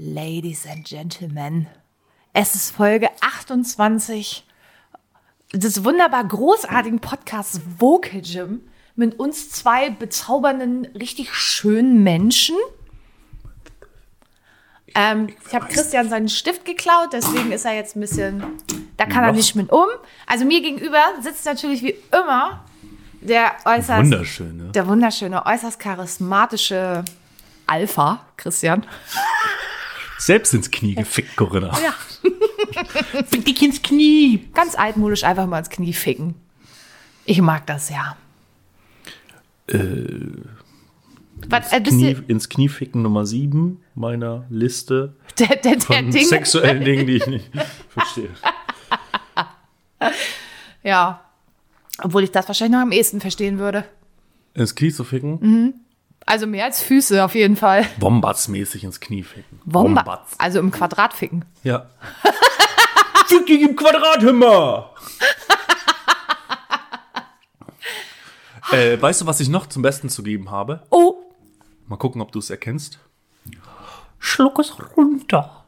Ladies and Gentlemen, es ist Folge 28 des wunderbar großartigen Podcasts Vocal Gym mit uns zwei bezaubernden, richtig schönen Menschen. Ähm, ich habe Christian seinen Stift geklaut, deswegen ist er jetzt ein bisschen, da kann er nicht mit um. Also mir gegenüber sitzt natürlich wie immer der äußerst Wunderschön, ne? der wunderschöne, äußerst charismatische Alpha, Christian. Selbst ins Knie gefickt, Corinna. Ja. Fick dich ins Knie. Ganz altmodisch einfach mal ins Knie ficken. Ich mag das ja. Was, äh, bist Knie, ins Knie ficken Nummer 7 meiner Liste der, der, der von Ding. sexuellen Dingen, die ich nicht verstehe. Ja. Obwohl ich das wahrscheinlich noch am ehesten verstehen würde. Ins Knie zu ficken? Mhm. Also mehr als Füße auf jeden Fall. Wombatsmäßig ins Knie ficken. Womba also im Quadrat ficken. Ja. Fick dich im Quadrat, Himmer! äh, weißt du, was ich noch zum Besten zu geben habe? Oh, Mal gucken, ob du es erkennst. Schluck es runter.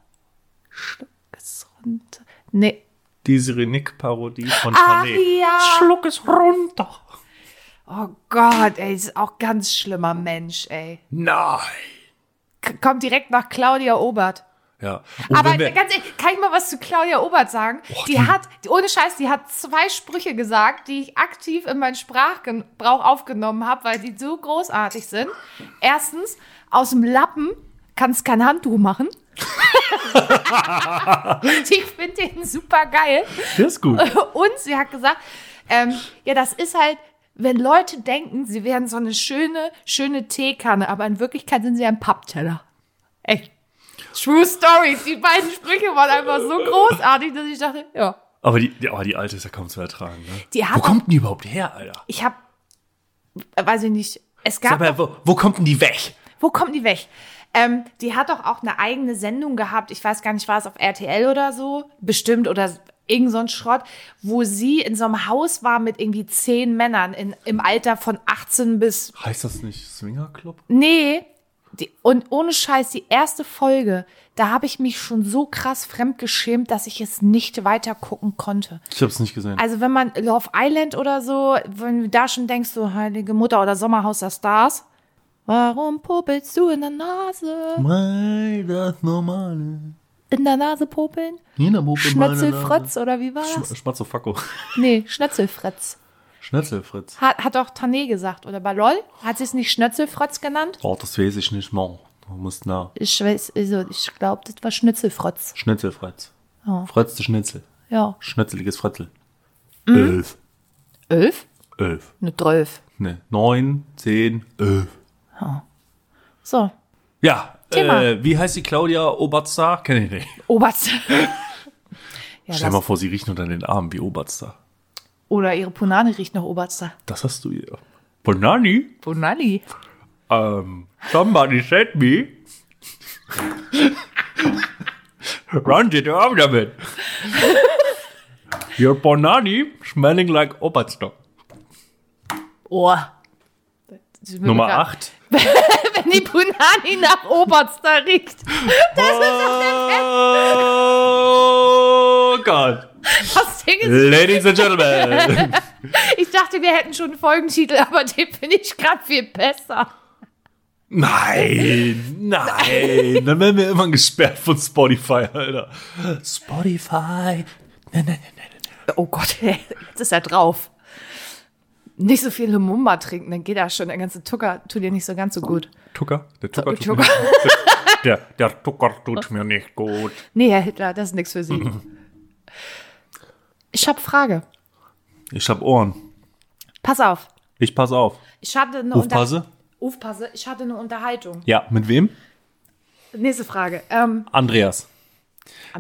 ist runter. Nee. Die Sirenik-Parodie von Tané. ja. Schluck es runter. Oh Gott, ey, das ist auch ganz schlimmer Mensch, ey. Nein. K kommt direkt nach Claudia Obert. Ja. Und Aber ganz ehrlich, kann ich mal was zu Claudia Obert sagen? die, die- hat, ohne Scheiß, die hat zwei Sprüche gesagt, die ich aktiv in meinen Sprachgebrauch aufgenommen habe, weil die so großartig sind. Erstens, aus dem Lappen kannst kein Handtuch machen. ich finde den super geil. Der ist gut. Und sie hat gesagt, ähm, ja, das ist halt, wenn Leute denken, sie wären so eine schöne, schöne Teekanne, aber in Wirklichkeit sind sie ein Pappteller. Echt. True Story. Die beiden Sprüche waren einfach so großartig, dass ich dachte, ja. Aber die, die, aber die alte ist ja kaum zu ertragen. Ne? Die hat wo kommt denn die überhaupt her, Alter? Ich habe, weiß ich nicht, es gab, mal, wo, wo kommt denn die weg? wo kommt die weg? Ähm, die hat doch auch eine eigene Sendung gehabt. Ich weiß gar nicht, war es auf RTL oder so? Bestimmt oder irgend so ein Schrott, wo sie in so einem Haus war mit irgendwie zehn Männern in, im Alter von 18 bis Heißt das nicht Swinger Club? Nee. Die, und ohne Scheiß, die erste Folge, da habe ich mich schon so krass fremdgeschämt, dass ich es nicht weiter gucken konnte. Ich hab's nicht gesehen. Also wenn man Love Island oder so, wenn du da schon denkst, so Heilige Mutter oder Sommerhaus der Stars, warum popelst du in der Nase? Mei, das Normale. In der Nase popeln? Meine Schnötzelfritz oder wie war das? Sch. Nee, Schnötzelfritz. Schnetzelfritz. Hat, hat doch Tané gesagt. Oder bei LOL? Hat sie es nicht Schnötzelfritz genannt? Oh, das weiß ich nicht mehr. Du musst nach. Ich weiß, also ich glaube, das war Schnitzelfritz. Schnitzelfritz. Oh. Fritz der Schnitzel. Ja. Schnitzeliges Fritzel. Mhm. Elf. Elf? Elf. Eine Drölf. Ne, neun, zehn, elf. So, Ja, Thema. äh, wie heißt die Claudia Obertstar? Kenn ich nicht. Oberst. ja, Stell mal vor, sie riecht unter den Armen wie Obertstar. oder ihre Punani riecht nach Oberster. Das hast du ihr. Bonani? Punani? Um, somebody said me. Run the arm damit. Your Bonani smelling like Obertstar. Oh. Nummer 8. Wenn die Punani nach Oberster riecht. Oh Gott. Das Ding ist, Ladies and Gentlemen. ich dachte, wir hätten schon einen Folgentitel, aber den finde ich gerade viel besser. Nein, nein. Dann werden wir irgendwann gesperrt von Spotify, Alter. Spotify. Nein, nein, nein, nein. Oh Gott, jetzt ist er drauf. Nicht so viel Lumumba trinken, dann geht er schon. Der ganze Tucker tut dir nicht so ganz so gut. Tucker? Der Tucker tut Tucker. mir der, der Tucker tut mir nicht gut. Nee, Herr Hitler, das ist nichts für Sie. Ich habe Frage. Ich hab Ohren. Pass auf. Ich pass auf. Ich hatte eine Unter- Aufpasse? Aufpasse. Ich hatte eine Unterhaltung. Ja, mit wem? Nächste Frage. Ähm, Andreas.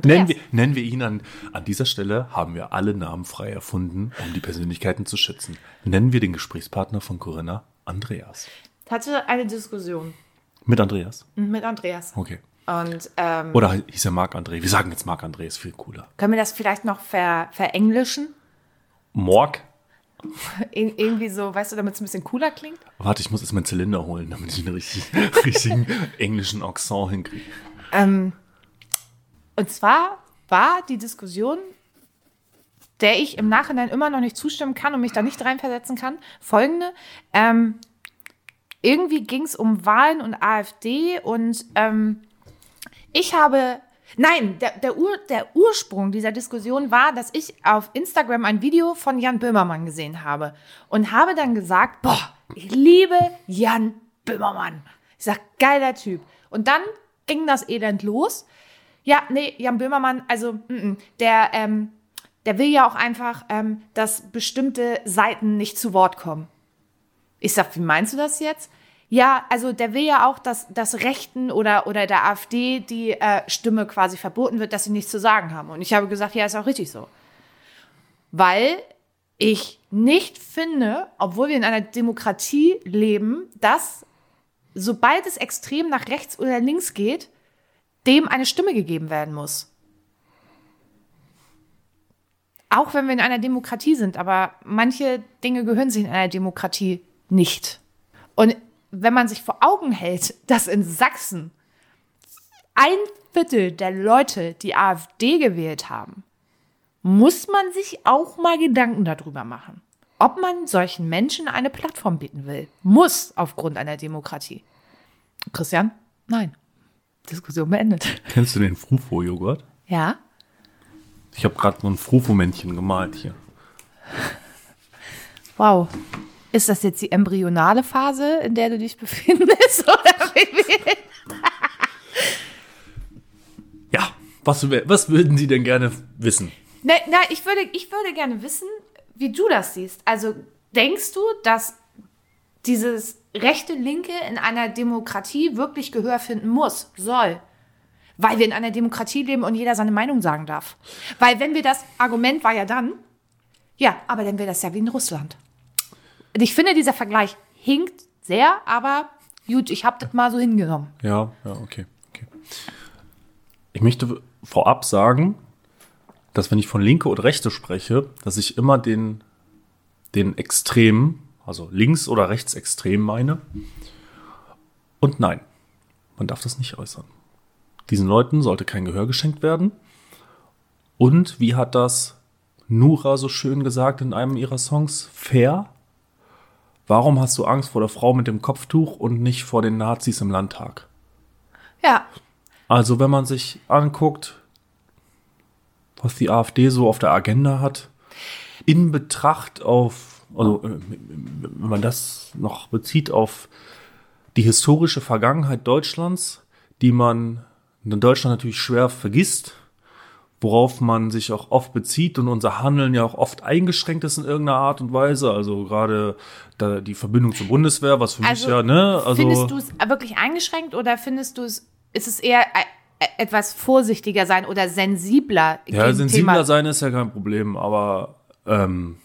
Nennen wir, nennen wir ihn an, an dieser Stelle, haben wir alle Namen frei erfunden, um die Persönlichkeiten zu schützen. Nennen wir den Gesprächspartner von Corinna Andreas. hatte eine Diskussion Mit Andreas? mit Andreas. Okay. Und ähm, Oder hieß er Marc André? Wir sagen jetzt Marc André, ist viel cooler. können wir das vielleicht noch ver verenglischen? Morg? Ir irgendwie so, weißt du, damit es ein bisschen cooler klingt? Warte, ich muss jetzt meinen Zylinder holen, damit ich einen richtig, richtigen englischen Accent hinkriege. Ähm, und zwar war die Diskussion, der ich im Nachhinein immer noch nicht zustimmen kann und mich da nicht reinversetzen kann, folgende. Ähm, irgendwie ging es um Wahlen und AfD und ähm, ich habe Nein, der, der, Ur, der Ursprung dieser Diskussion war, dass ich auf Instagram ein Video von Jan Böhmermann gesehen habe und habe dann gesagt, boah, ich liebe Jan Böhmermann. Ich sag, geiler Typ. Und dann ging das Elend los. Ja, nee, Jan Böhmermann, also mm, mm, der, ähm, der will ja auch einfach, ähm, dass bestimmte Seiten nicht zu Wort kommen. Ich sag, wie meinst du das jetzt? Ja, also der will ja auch, dass, dass Rechten oder, oder der AfD die äh, Stimme quasi verboten wird, dass sie nichts zu sagen haben. Und ich habe gesagt, ja, ist auch richtig so. Weil ich nicht finde, obwohl wir in einer Demokratie leben, dass sobald es extrem nach rechts oder links geht, dem eine Stimme gegeben werden muss. Auch wenn wir in einer Demokratie sind, aber manche Dinge gehören sich in einer Demokratie nicht. Und wenn man sich vor Augen hält, dass in Sachsen ein Viertel der Leute die AfD gewählt haben, muss man sich auch mal Gedanken darüber machen, ob man solchen Menschen eine Plattform bieten will. Muss aufgrund einer Demokratie. Christian? Nein. Diskussion beendet. Kennst du den Frufo-Joghurt? Ja. Ich habe gerade so ein Frufo-Männchen gemalt hier. Wow. Ist das jetzt die embryonale Phase, in der du dich befindest? Oder wie? ja, was, was würden Sie denn gerne wissen? Na, na, ich, würde, ich würde gerne wissen, wie du das siehst. Also denkst du, dass dieses rechte Linke in einer Demokratie wirklich Gehör finden muss, soll? Weil wir in einer Demokratie leben und jeder seine Meinung sagen darf. Weil wenn wir das Argument war ja dann, ja, aber dann wäre das ja wie in Russland ich finde, dieser Vergleich hinkt sehr, aber gut, ich habe das mal so hingenommen. Ja, ja, okay, okay. Ich möchte vorab sagen, dass wenn ich von Linke oder Rechte spreche, dass ich immer den, den Extremen, also links- oder rechtsextrem meine. Und nein, man darf das nicht äußern. Diesen Leuten sollte kein Gehör geschenkt werden. Und wie hat das Nura so schön gesagt in einem ihrer Songs? Fair Warum hast du Angst vor der Frau mit dem Kopftuch und nicht vor den Nazis im Landtag? Ja. Also wenn man sich anguckt, was die AfD so auf der Agenda hat, in Betracht auf, also äh, wenn man das noch bezieht auf die historische Vergangenheit Deutschlands, die man in Deutschland natürlich schwer vergisst, worauf man sich auch oft bezieht und unser Handeln ja auch oft eingeschränkt ist in irgendeiner Art und Weise. Also gerade da die Verbindung zur Bundeswehr, was für also mich ja, ne? Also findest du es wirklich eingeschränkt oder findest du es, ist es eher e, etwas vorsichtiger sein oder sensibler? Ja, sensibler Thema? sein ist ja kein Problem, aber ähm,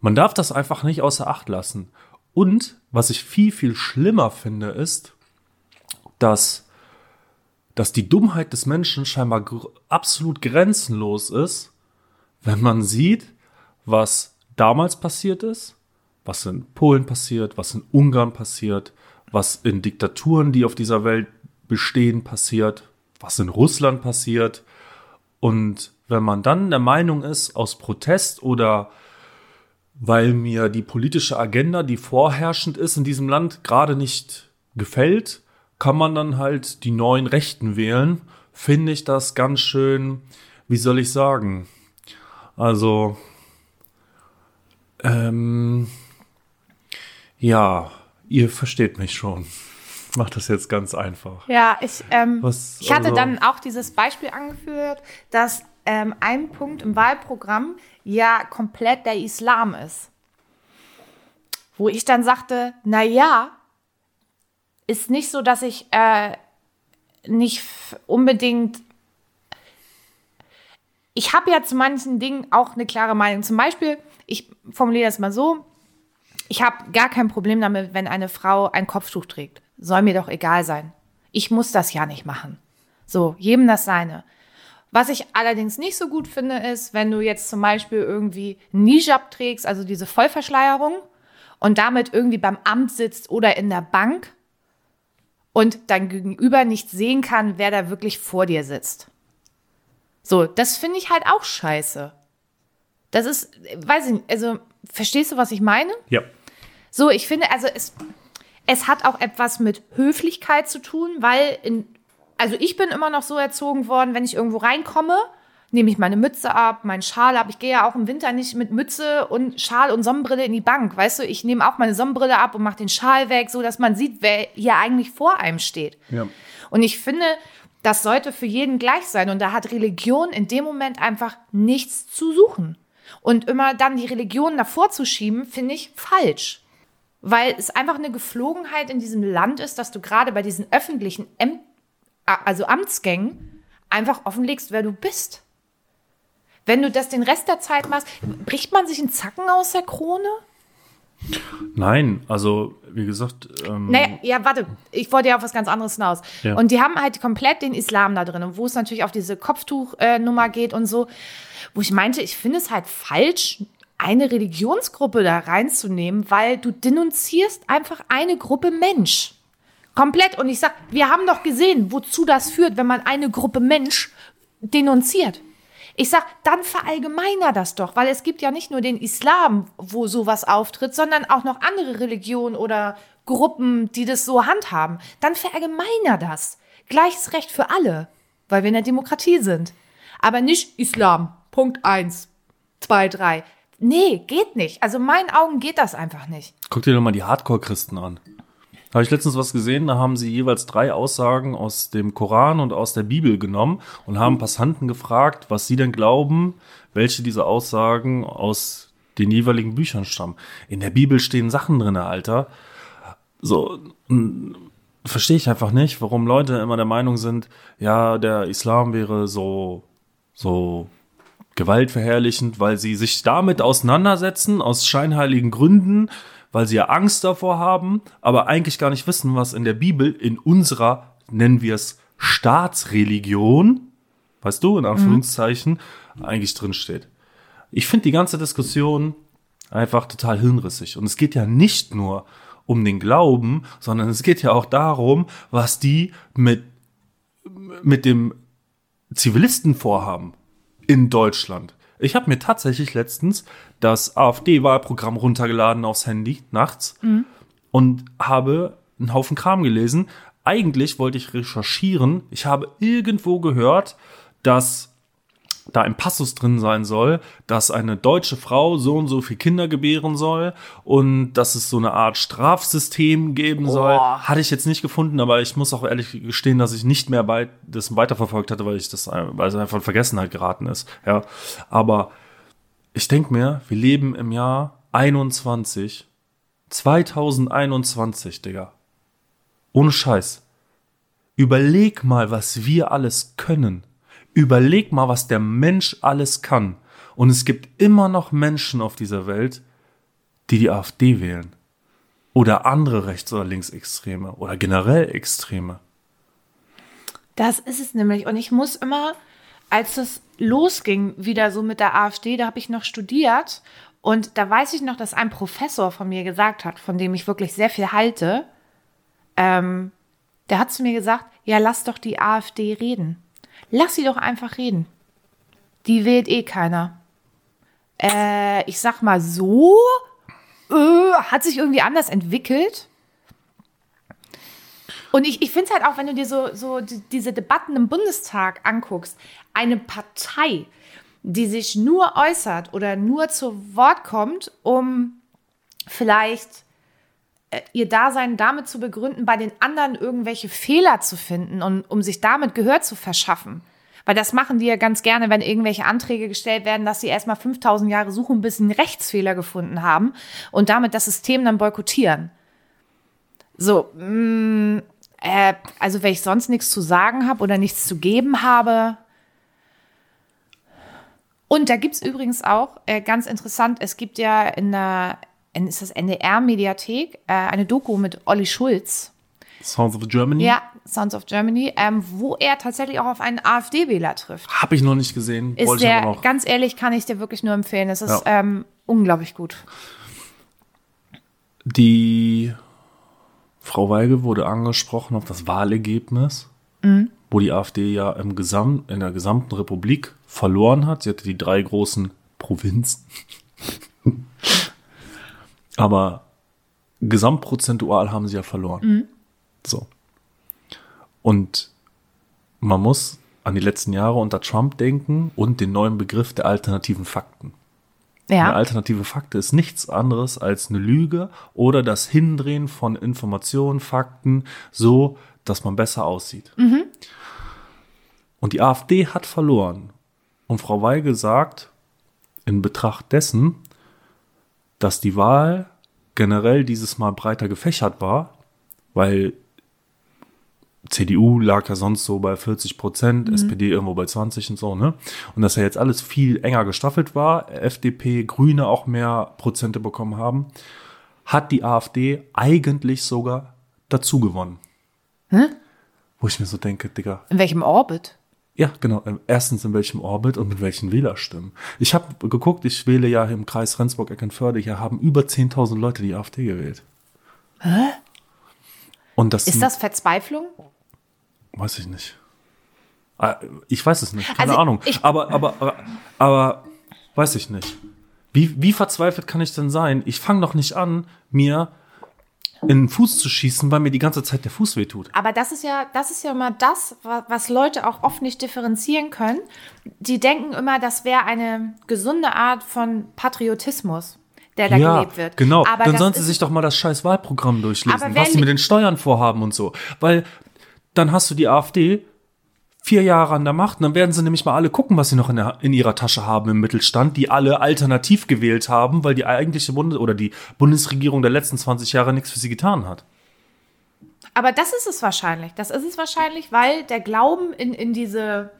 man darf das einfach nicht außer Acht lassen. Und was ich viel, viel schlimmer finde, ist, dass dass die Dummheit des Menschen scheinbar gr absolut grenzenlos ist, wenn man sieht, was damals passiert ist, was in Polen passiert, was in Ungarn passiert, was in Diktaturen, die auf dieser Welt bestehen, passiert, was in Russland passiert. Und wenn man dann der Meinung ist, aus Protest oder weil mir die politische Agenda, die vorherrschend ist in diesem Land, gerade nicht gefällt, kann man dann halt die neuen Rechten wählen, finde ich das ganz schön, wie soll ich sagen? Also, ähm, ja, ihr versteht mich schon. Ich mach das jetzt ganz einfach. Ja, ich, ähm, Was, ich hatte also, dann auch dieses Beispiel angeführt, dass ähm, ein Punkt im Wahlprogramm ja komplett der Islam ist. Wo ich dann sagte, na ja, ist nicht so, dass ich äh, nicht unbedingt. Ich habe ja zu manchen Dingen auch eine klare Meinung. Zum Beispiel, ich formuliere das mal so: Ich habe gar kein Problem damit, wenn eine Frau ein Kopftuch trägt. Soll mir doch egal sein. Ich muss das ja nicht machen. So, jedem das seine. Was ich allerdings nicht so gut finde, ist, wenn du jetzt zum Beispiel irgendwie Nijab trägst, also diese Vollverschleierung, und damit irgendwie beim Amt sitzt oder in der Bank und dein Gegenüber nicht sehen kann, wer da wirklich vor dir sitzt. So, das finde ich halt auch scheiße. Das ist, weiß ich nicht, also, verstehst du, was ich meine? Ja. So, ich finde, also es, es hat auch etwas mit Höflichkeit zu tun, weil in, also ich bin immer noch so erzogen worden, wenn ich irgendwo reinkomme, nehme ich meine Mütze ab, meinen Schal ab. Ich gehe ja auch im Winter nicht mit Mütze und Schal und Sonnenbrille in die Bank, weißt du? Ich nehme auch meine Sonnenbrille ab und mache den Schal weg, so dass man sieht, wer hier eigentlich vor einem steht. Ja. Und ich finde, das sollte für jeden gleich sein. Und da hat Religion in dem Moment einfach nichts zu suchen. Und immer dann die Religion davor zu schieben, finde ich falsch. Weil es einfach eine Geflogenheit in diesem Land ist, dass du gerade bei diesen öffentlichen, Äm also Amtsgängen, einfach offenlegst, wer du bist. Wenn du das den Rest der Zeit machst, bricht man sich einen Zacken aus der Krone? Nein, also wie gesagt. Ähm, Naja, ja, warte, ich wollte ja auf was ganz anderes hinaus. Ja. Und die haben halt komplett den Islam da drin, und wo es natürlich auf diese Kopftuchnummer geht und so, wo ich meinte, ich finde es halt falsch, eine Religionsgruppe da reinzunehmen, weil du denunzierst einfach eine Gruppe Mensch. Komplett. Und ich sag, wir haben doch gesehen, wozu das führt, wenn man eine Gruppe Mensch denunziert. Ich sag, dann verallgemeiner das doch, weil es gibt ja nicht nur den Islam, wo sowas auftritt, sondern auch noch andere Religionen oder Gruppen, die das so handhaben. Dann verallgemeiner das. Gleiches Recht für alle, weil wir in der Demokratie sind. Aber nicht Islam. Punkt eins, zwei, drei. Nee, geht nicht. Also in meinen Augen geht das einfach nicht. Guck dir doch mal die Hardcore-Christen an. Habe ich letztens was gesehen, da haben sie jeweils drei Aussagen aus dem Koran und aus der Bibel genommen und haben Passanten gefragt, was sie denn glauben, welche dieser Aussagen aus den jeweiligen Büchern stammen. In der Bibel stehen Sachen drin, Alter. So, verstehe ich einfach nicht, warum Leute immer der Meinung sind, ja, der Islam wäre so, so gewaltverherrlichend, weil sie sich damit auseinandersetzen, aus scheinheiligen Gründen, weil sie ja Angst davor haben, aber eigentlich gar nicht wissen, was in der Bibel in unserer, nennen wir es, Staatsreligion, weißt du, in Anführungszeichen, eigentlich drin steht. Ich finde die ganze Diskussion einfach total hirnrissig. Und es geht ja nicht nur um den Glauben, sondern es geht ja auch darum, was die mit, mit dem Zivilisten vorhaben in Deutschland. Ich habe mir tatsächlich letztens das AfD-Wahlprogramm runtergeladen aufs Handy nachts und habe einen Haufen Kram gelesen. Eigentlich wollte ich recherchieren. Ich habe irgendwo gehört, dass da ein Passus drin sein soll, dass eine deutsche Frau so und so viel Kinder gebären soll und dass es so eine Art Strafsystem geben soll. Hatte ich jetzt nicht gefunden, aber ich muss auch ehrlich gestehen, dass ich nicht mehr bei das weiterverfolgt hatte, weil ich das weil es einfach in Vergessenheit geraten ist. Ja, aber ich denke mir, wir leben im Jahr 21, 2021, Digga. Ohne Scheiß. Überleg mal, was wir alles können. Überleg mal, was der Mensch alles kann. Und es gibt immer noch Menschen auf dieser Welt, die die AfD wählen. Oder andere Rechts- oder Linksextreme. Oder generell Extreme. Das ist es nämlich. Und ich muss immer, als das losging, wieder so mit der AfD, da habe ich noch studiert. Und da weiß ich noch, dass ein Professor von mir gesagt hat, von dem ich wirklich sehr viel halte, ähm, der hat zu mir gesagt, ja, lass doch die AfD reden. Lass sie doch einfach reden. Die wählt eh keiner. Äh, ich sag mal so, äh, hat sich irgendwie anders entwickelt. Und ich, ich finde es halt auch, wenn du dir so, so die, diese Debatten im Bundestag anguckst, eine Partei, die sich nur äußert oder nur zu Wort kommt, um vielleicht ihr Dasein damit zu begründen, bei den anderen irgendwelche Fehler zu finden und um sich damit Gehör zu verschaffen. Weil das machen die ja ganz gerne, wenn irgendwelche Anträge gestellt werden, dass sie erstmal 5000 Jahre suchen, bis sie einen Rechtsfehler gefunden haben und damit das System dann boykottieren. So, mh, äh, also wenn ich sonst nichts zu sagen habe oder nichts zu geben habe. Und da gibt's übrigens auch, äh, ganz interessant, es gibt ja in der, ist das NDR-Mediathek, äh, eine Doku mit Olli Schulz. Sounds of Germany? Ja, Sounds of Germany, ähm, wo er tatsächlich auch auf einen AfD-Wähler trifft. Habe ich noch nicht gesehen. Ist Wollte ich aber der, ganz ehrlich, kann ich dir wirklich nur empfehlen. Es ist Ja. ähm, unglaublich gut. Die Frau Weigel wurde angesprochen auf das Wahlergebnis, wo die AfD ja im Gesamt, in der gesamten Republik verloren hat. Sie hatte die drei großen Provinzen. Aber gesamtprozentual haben sie ja verloren. So. Und man muss an die letzten Jahre unter Trump denken und den neuen Begriff der alternativen Fakten. Eine Ja. alternative Fakte ist nichts anderes als eine Lüge oder das Hindrehen von Informationen, Fakten, so, dass man besser aussieht. Und die AfD hat verloren. Und Frau Weigel sagt, in Betracht dessen, dass die Wahl generell dieses Mal breiter gefächert war, weil CDU lag ja sonst so bei 40 Prozent, SPD irgendwo bei 20 und so, ne? Und dass ja jetzt alles viel enger gestaffelt war, FDP, Grüne auch mehr Prozente bekommen haben, hat die AfD eigentlich sogar dazu gewonnen. Wo ich mir so denke, Digga, In welchem Orbit? Ja, genau. Ähm, Erstens in welchem Orbit und mit welchen Wählerstimmen. Ich habe geguckt, ich wähle ja im Kreis Rendsburg-Eckernförde, hier haben über 10.000 Leute die AfD gewählt. Hä? Und das, Ist das Verzweiflung? weiß ich nicht. Ah, Ich weiß es nicht, keine Also, Ahnung. aber, aber, aber, aber, weiß ich nicht. Wie, wie verzweifelt kann ich denn sein? Ich fange doch nicht an, mir in den Fuß zu schießen, weil mir die ganze Zeit der Fuß wehtut. Aber das ist ja, das ist ja immer das, wa- was Leute auch oft nicht differenzieren können. Die denken immer, das wäre eine gesunde Art von Patriotismus, der da ja, gelebt wird. genau. Aber Dann sollen sie sich doch mal das scheiß Wahlprogramm durchlesen, was sie mit den Steuern vorhaben und so. Weil dann hast du die AfD vier Jahre an der Macht und dann werden sie nämlich mal alle gucken, was sie noch in, der, in ihrer Tasche haben im Mittelstand, die alle alternativ gewählt haben, weil die eigentliche Bundes oder die Bundesregierung der letzten 20 Jahre nichts für sie getan hat. Aber das ist es wahrscheinlich. Das ist es wahrscheinlich, weil der Glauben in, in diese,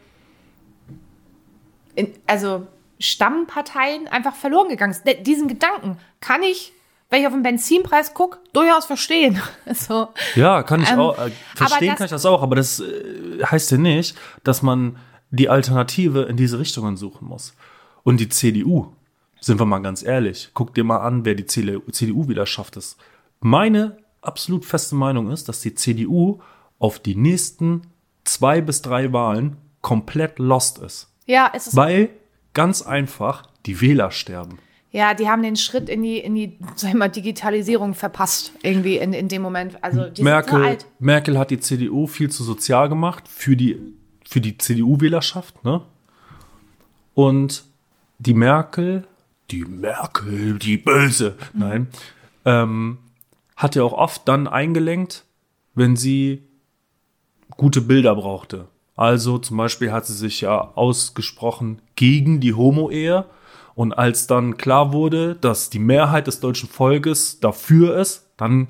in, also Stammparteien einfach verloren gegangen ist. Diesen Gedanken kann ich, wenn ich auf den Benzinpreis gucke, durchaus verstehen. so. Ja, kann ich Ähm, auch. Äh, verstehen das- kann ich das auch, aber das äh, heißt ja nicht, dass man die Alternative in diese Richtungen suchen muss. Und die CDU, sind wir mal ganz ehrlich, guck dir mal an, wer die CDU-Wählerschaft ist. Meine absolut feste Meinung ist, dass die CDU auf die nächsten zwei bis drei Wahlen komplett lost ist. Ja, es ist, Weil ganz einfach die Wähler sterben. Ja, die haben den Schritt in die, in die, sag ich mal, Digitalisierung verpasst. Irgendwie in, in dem Moment. Also, Merkel. Merkel hat die CDU viel zu sozial gemacht für die, für die CDU-Wählerschaft, ne? Und die Merkel, die Merkel, die Böse, nein, ähm, hat ja auch oft dann eingelenkt, wenn sie gute Bilder brauchte. Also zum Beispiel hat sie sich ja ausgesprochen gegen die Homo-Ehe. Und als dann klar wurde, dass die Mehrheit des deutschen Volkes dafür ist, dann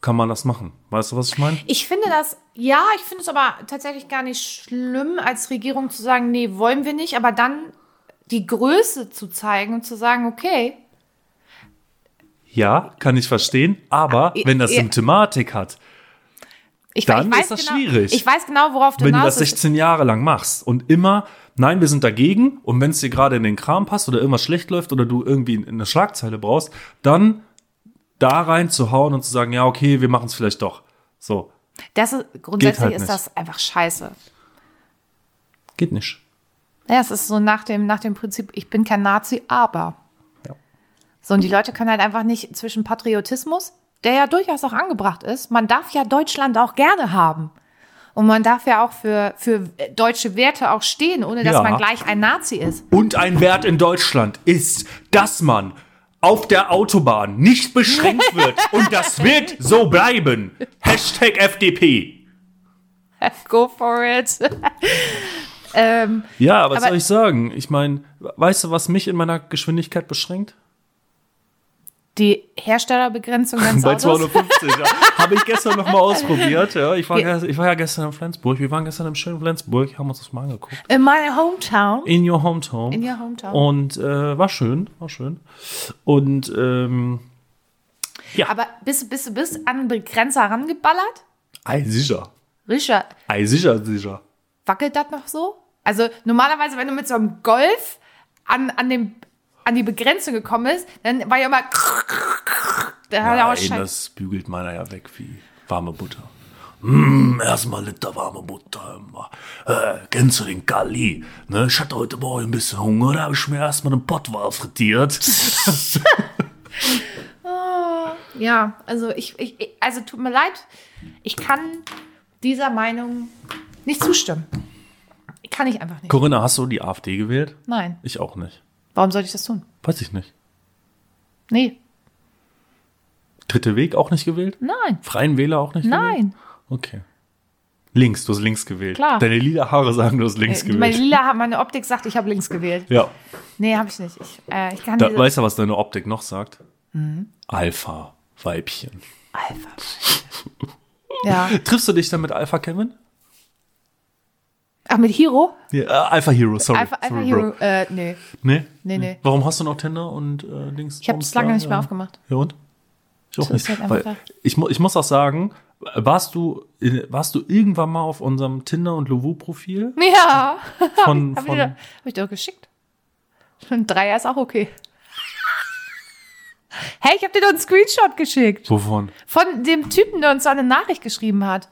kann man das machen. Weißt du, was ich meine? Ich finde das, ja, ich finde es aber tatsächlich gar nicht schlimm, als Regierung zu sagen, nee, wollen wir nicht, aber dann die Größe zu zeigen und zu sagen, okay, Ja, kann ich verstehen. Aber Ah, wenn das. Symptomatik hat, ich, Dann ich ist das genau, schwierig. Ich weiß genau, worauf du wenn du das willst. 16 Jahre lang machst und immer, nein, wir sind dagegen und wenn es dir gerade in den Kram passt oder irgendwas schlecht läuft oder du irgendwie eine Schlagzeile brauchst, dann da rein zu hauen und zu sagen, ja, okay, wir machen es vielleicht doch. So, Das ist, grundsätzlich halt ist nicht. das einfach scheiße. geht nicht. Ja, es ist so nach dem, nach dem Prinzip, ich bin kein Nazi, aber. Ja. So, und die Leute können halt einfach nicht zwischen Patriotismus, der ja durchaus auch angebracht ist, man darf ja Deutschland auch gerne haben. Und man darf ja auch für, für deutsche Werte auch stehen, ohne dass Ja. man gleich ein Nazi ist. Und ein Wert in Deutschland ist, dass man auf der Autobahn nicht beschränkt wird. Und das wird so bleiben. Hashtag FDP. Go for it. ähm, Ja, was Aber- soll ich sagen? Ich meine, weißt du, was mich in meiner Geschwindigkeit beschränkt? Die Herstellerbegrenzung deines Bei Autos. 250, ja. Habe ich gestern noch mal ausprobiert, ja. Ich war, Ja. ich war ja gestern in Flensburg. Wir waren gestern im schönen Flensburg, haben uns das mal angeguckt. In my hometown. In your hometown. In your hometown. Und äh, war schön, war schön. Und ähm, Aber bist, bist du bis an den Begrenzer rangeballert? ei, sicher. Richard, Ei, sicher, sicher. wackelt das noch so? Also normalerweise, wenn du mit so einem Golf an, an, dem, an die Begrenzung gekommen bist, dann war ja immer. Da hat er auch Nein, das bügelt meiner ja weg wie. warme Butter. Mm, erstmal Liter warme Butter. Äh, kennst du den Kali? Ne, ich hatte heute Morgen ein bisschen Hunger, da habe ich mir erstmal einen Pottwal frittiert. Ja, also ich, ich- also tut mir leid, ich kann dieser Meinung nicht zustimmen. Kann ich einfach nicht. Corinna, hast du die AfD gewählt? Nein. Ich auch nicht. Warum sollte ich das tun? Weiß ich nicht. Nee. Dritte Weg auch nicht gewählt? Nein. Freien Wähler auch nicht gewählt? Nein. Okay. Links, du hast links gewählt. Klar. Deine lila Haare sagen, du hast links Äh, Meine gewählt. Lila, meine Optik sagt, ich habe links gewählt. Ja. Nee, habe ich nicht. Ich, äh, ich kann Da, weißt du, was deine Optik noch sagt? Mhm. Alpha-Weibchen. Alpha. Ja. Triffst du dich dann mit Alpha Kevin? Ach, mit Hero? Ja, äh, Alpha Hero, sorry. Alpha, Alpha sorry, Hero. Bro. Äh, nee. Nee? Nee, nee. Warum hast du noch Tinder und äh, Dings? Ich habe es lange nicht mehr aufgemacht. Ja und? Ich auch nicht. halt Weil ich, ich muss auch sagen, warst du, in- warst du irgendwann mal auf unserem Tinder- und Lovu-Profil? Ja. Von, Hab ich, von, dir- hab ich dir doch geschickt. Ein Dreier ist auch okay. Hey, ich habe dir doch einen Screenshot geschickt. wovon? Von dem Typen, der uns so eine Nachricht geschrieben hat.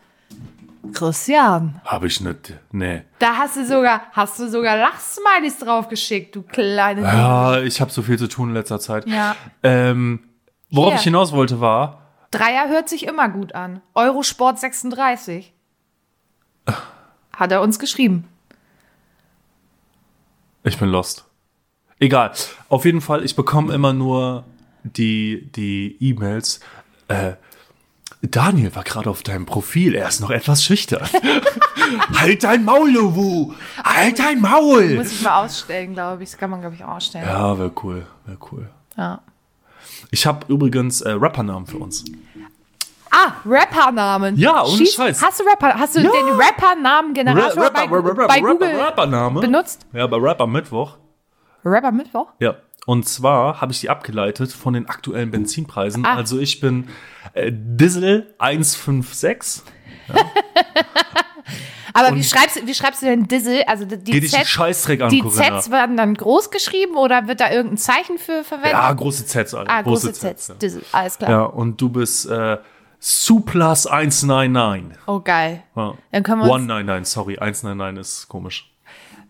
Christian. Habe ich nicht. Nee. Da hast du sogar, hast du sogar Lachsmilies drauf geschickt, du kleine. Ja, ich habe so viel zu tun in letzter Zeit. Ja. Ähm, worauf Hier. ich hinaus wollte war, Dreier hört sich immer gut an. Eurosport 36. Hat er uns geschrieben. ich bin lost. Egal. Auf jeden Fall, ich bekomme immer nur die, die E-Mails. Äh, Daniel war gerade auf deinem Profil. Er ist noch etwas schüchtern. halt dein Maul, Lovu! Halt dein Maul! Muss ich mal ausstellen, glaube ich. Das kann man, glaube ich, auch ausstellen. Ja, wäre cool. Wäre cool. Ja. Ich habe übrigens äh, Rappernamen für uns. Ah, Rappernamen. Ja, ohne Schieß- Scheiß. Hast du Rapper, hast du Ja. den Rappernamen-Generator bei, bei Google Rappername. benutzt? Ja, bei Rapper Mittwoch. Rapper Mittwoch? Ja. Und zwar habe ich die abgeleitet von den aktuellen Benzinpreisen. Ah. Also ich bin äh, Diesel 156. Aber wie schreibst, du- wie schreibst du denn Dizzle? Also die, die Z, Scheißdreck an, die. Zs werden dann groß geschrieben oder wird da irgendein Zeichen für verwendet? Ja, große Zs, Alter. ah, große, Zs. ja. Dizzle, alles klar. Ja, und du bist äh, Suplas 199. Oh, geil. Ja. Dann können wir uns- 199, sorry, 199 ist komisch.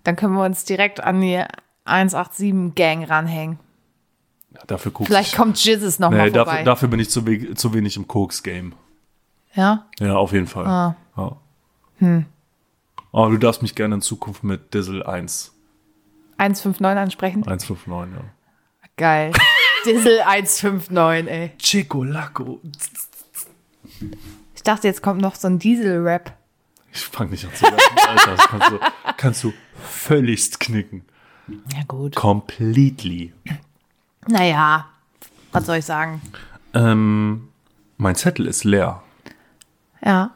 Dann können wir uns direkt an die 187-Gang ranhängen. Ja, dafür guckst Vielleicht kommt Jizzes noch nee, mal dafür, vorbei. dafür bin ich zu, we zu wenig im Koks-Game. ja? Ja, auf jeden Fall. Ah. Ja. Hm. Aber du darfst mich gerne in Zukunft mit Dizzle 1, 159 ansprechen. 159, ja. Geil. Dizzle 159, ey. Chico Laco. Ich dachte, jetzt kommt noch so ein Diesel-Rap. Ich fang nicht an zu lachen, Alter. Das kannst du, kannst du völligst knicken. Ja, gut. Completely. Naja, was soll ich sagen? Ähm, mein Zettel ist leer. Ja.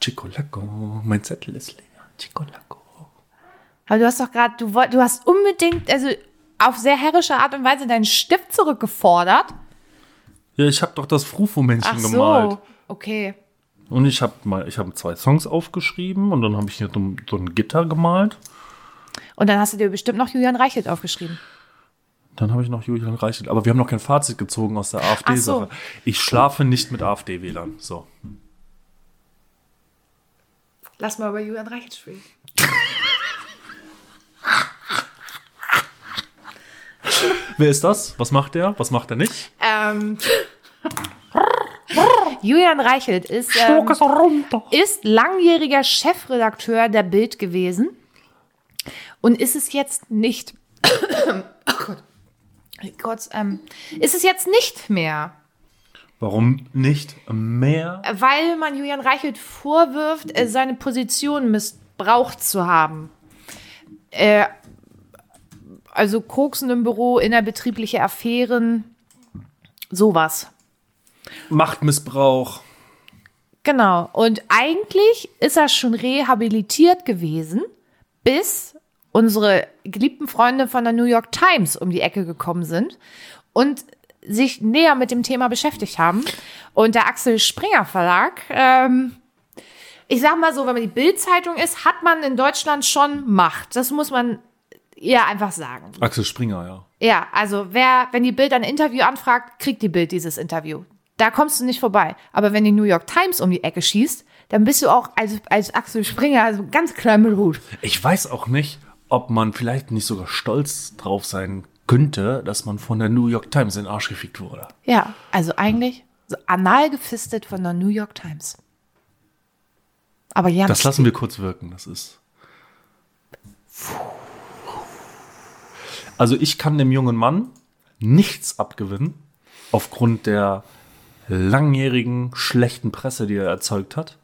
Chico Laco, mein Zettel ist leer. Chico Laco. Aber du hast doch gerade, du, du hast unbedingt, also auf sehr herrische Art und Weise deinen Stift zurückgefordert. Ja, ich habe doch das Frufo-Männchen Ach gemalt. so, okay. Und ich habe mal, ich habe zwei Songs aufgeschrieben und dann habe ich hier so, so ein Gitter gemalt. Und dann hast du dir bestimmt noch Julian Reichelt aufgeschrieben. Dann habe ich noch Julian Reichelt. Aber wir haben noch kein Fazit gezogen aus der AfD-Sache. Ach Ich schlafe nicht mit AfD-Wählern. So. Lass mal über Julian Reichelt sprechen. Wer ist das? Was macht der? Was macht er nicht? Ähm. Julian Reichelt ist, ähm, ist langjähriger Chefredakteur der Bild gewesen und ist es jetzt nicht. oh Gott. Kurz, ähm, ist es jetzt nicht mehr, Warum nicht mehr? weil man Julian Reichelt vorwirft, äh, seine Position missbraucht zu haben. Äh, also Koksen im Büro, innerbetriebliche Affären, sowas. Machtmissbrauch. Genau. Und eigentlich ist er schon rehabilitiert gewesen, bis unsere geliebten Freunde von der New York Times um die Ecke gekommen sind und sich näher mit dem Thema beschäftigt haben. Und der Axel Springer Verlag, ähm, ich sag mal so, wenn man die Bild-Zeitung ist, hat man in Deutschland schon Macht. Das muss man eher einfach sagen. Axel Springer, ja. Ja, also wer, wenn die Bild ein Interview anfragt, kriegt die Bild dieses Interview. Da kommst du nicht vorbei. Aber wenn die New York Times um die Ecke schießt, dann bist du auch als, als Axel Springer also ganz klein mit Hut. Ich weiß auch nicht, ob man vielleicht nicht sogar stolz drauf sein könnte, dass man von der New York Times in den Arsch gefickt wurde. Ja, also eigentlich so anal gefistet von der New York Times. Aber ja, Das lassen wir kurz wirken. Das ist. Also ich kann dem jungen Mann nichts abgewinnen aufgrund der langjährigen schlechten Presse, die er erzeugt hat.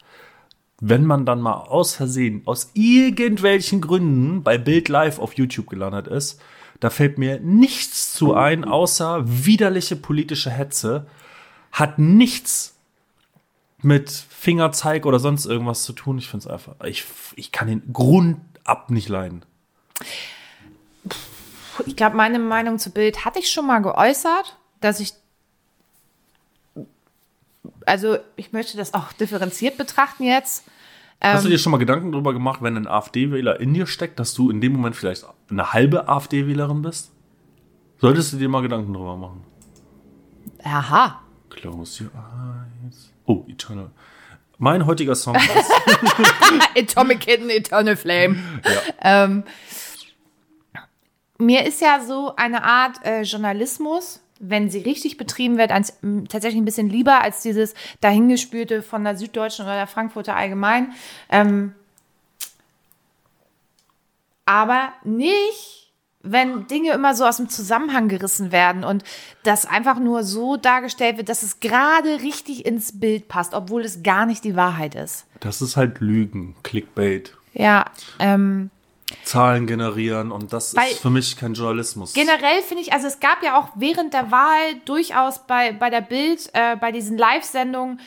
Wenn man dann mal aus Versehen, aus irgendwelchen Gründen bei Bild Live auf YouTube gelandet ist, da fällt mir nichts zu ein, außer widerliche politische Hetze, hat nichts mit Fingerzeig oder sonst irgendwas zu tun. Ich finde es einfach, ich, ich kann den Grund ab nicht leiden. ich glaube, meine Meinung zu Bild hatte ich schon mal geäußert, dass ich also ich möchte das auch differenziert betrachten jetzt. Hast du dir schon mal Gedanken darüber gemacht, wenn ein AfD-Wähler in dir steckt, dass du in dem Moment vielleicht eine halbe AfD-Wählerin bist? Solltest du dir mal Gedanken darüber machen? Aha. Close your eyes. Oh, Eternal. Mein heutiger Song ist Atomic Kitten, Eternal Flame. Ähm, mir ist ja so eine Art äh, Journalismus, wenn sie richtig betrieben wird, als, tatsächlich ein bisschen lieber als dieses dahingespülte von der Süddeutschen oder der Frankfurter Allgemein. Ähm, aber nicht, wenn Dinge immer so aus dem Zusammenhang gerissen werden und das einfach nur so dargestellt wird, dass es gerade richtig ins Bild passt, obwohl es gar nicht die Wahrheit ist. Das ist halt Lügen, Clickbait, Ja, ähm, Zahlen generieren und das Weil- ist für mich kein Journalismus. Generell finde ich, also es gab ja auch während der Wahl durchaus bei, bei der Bild, äh, bei diesen Live-Sendungen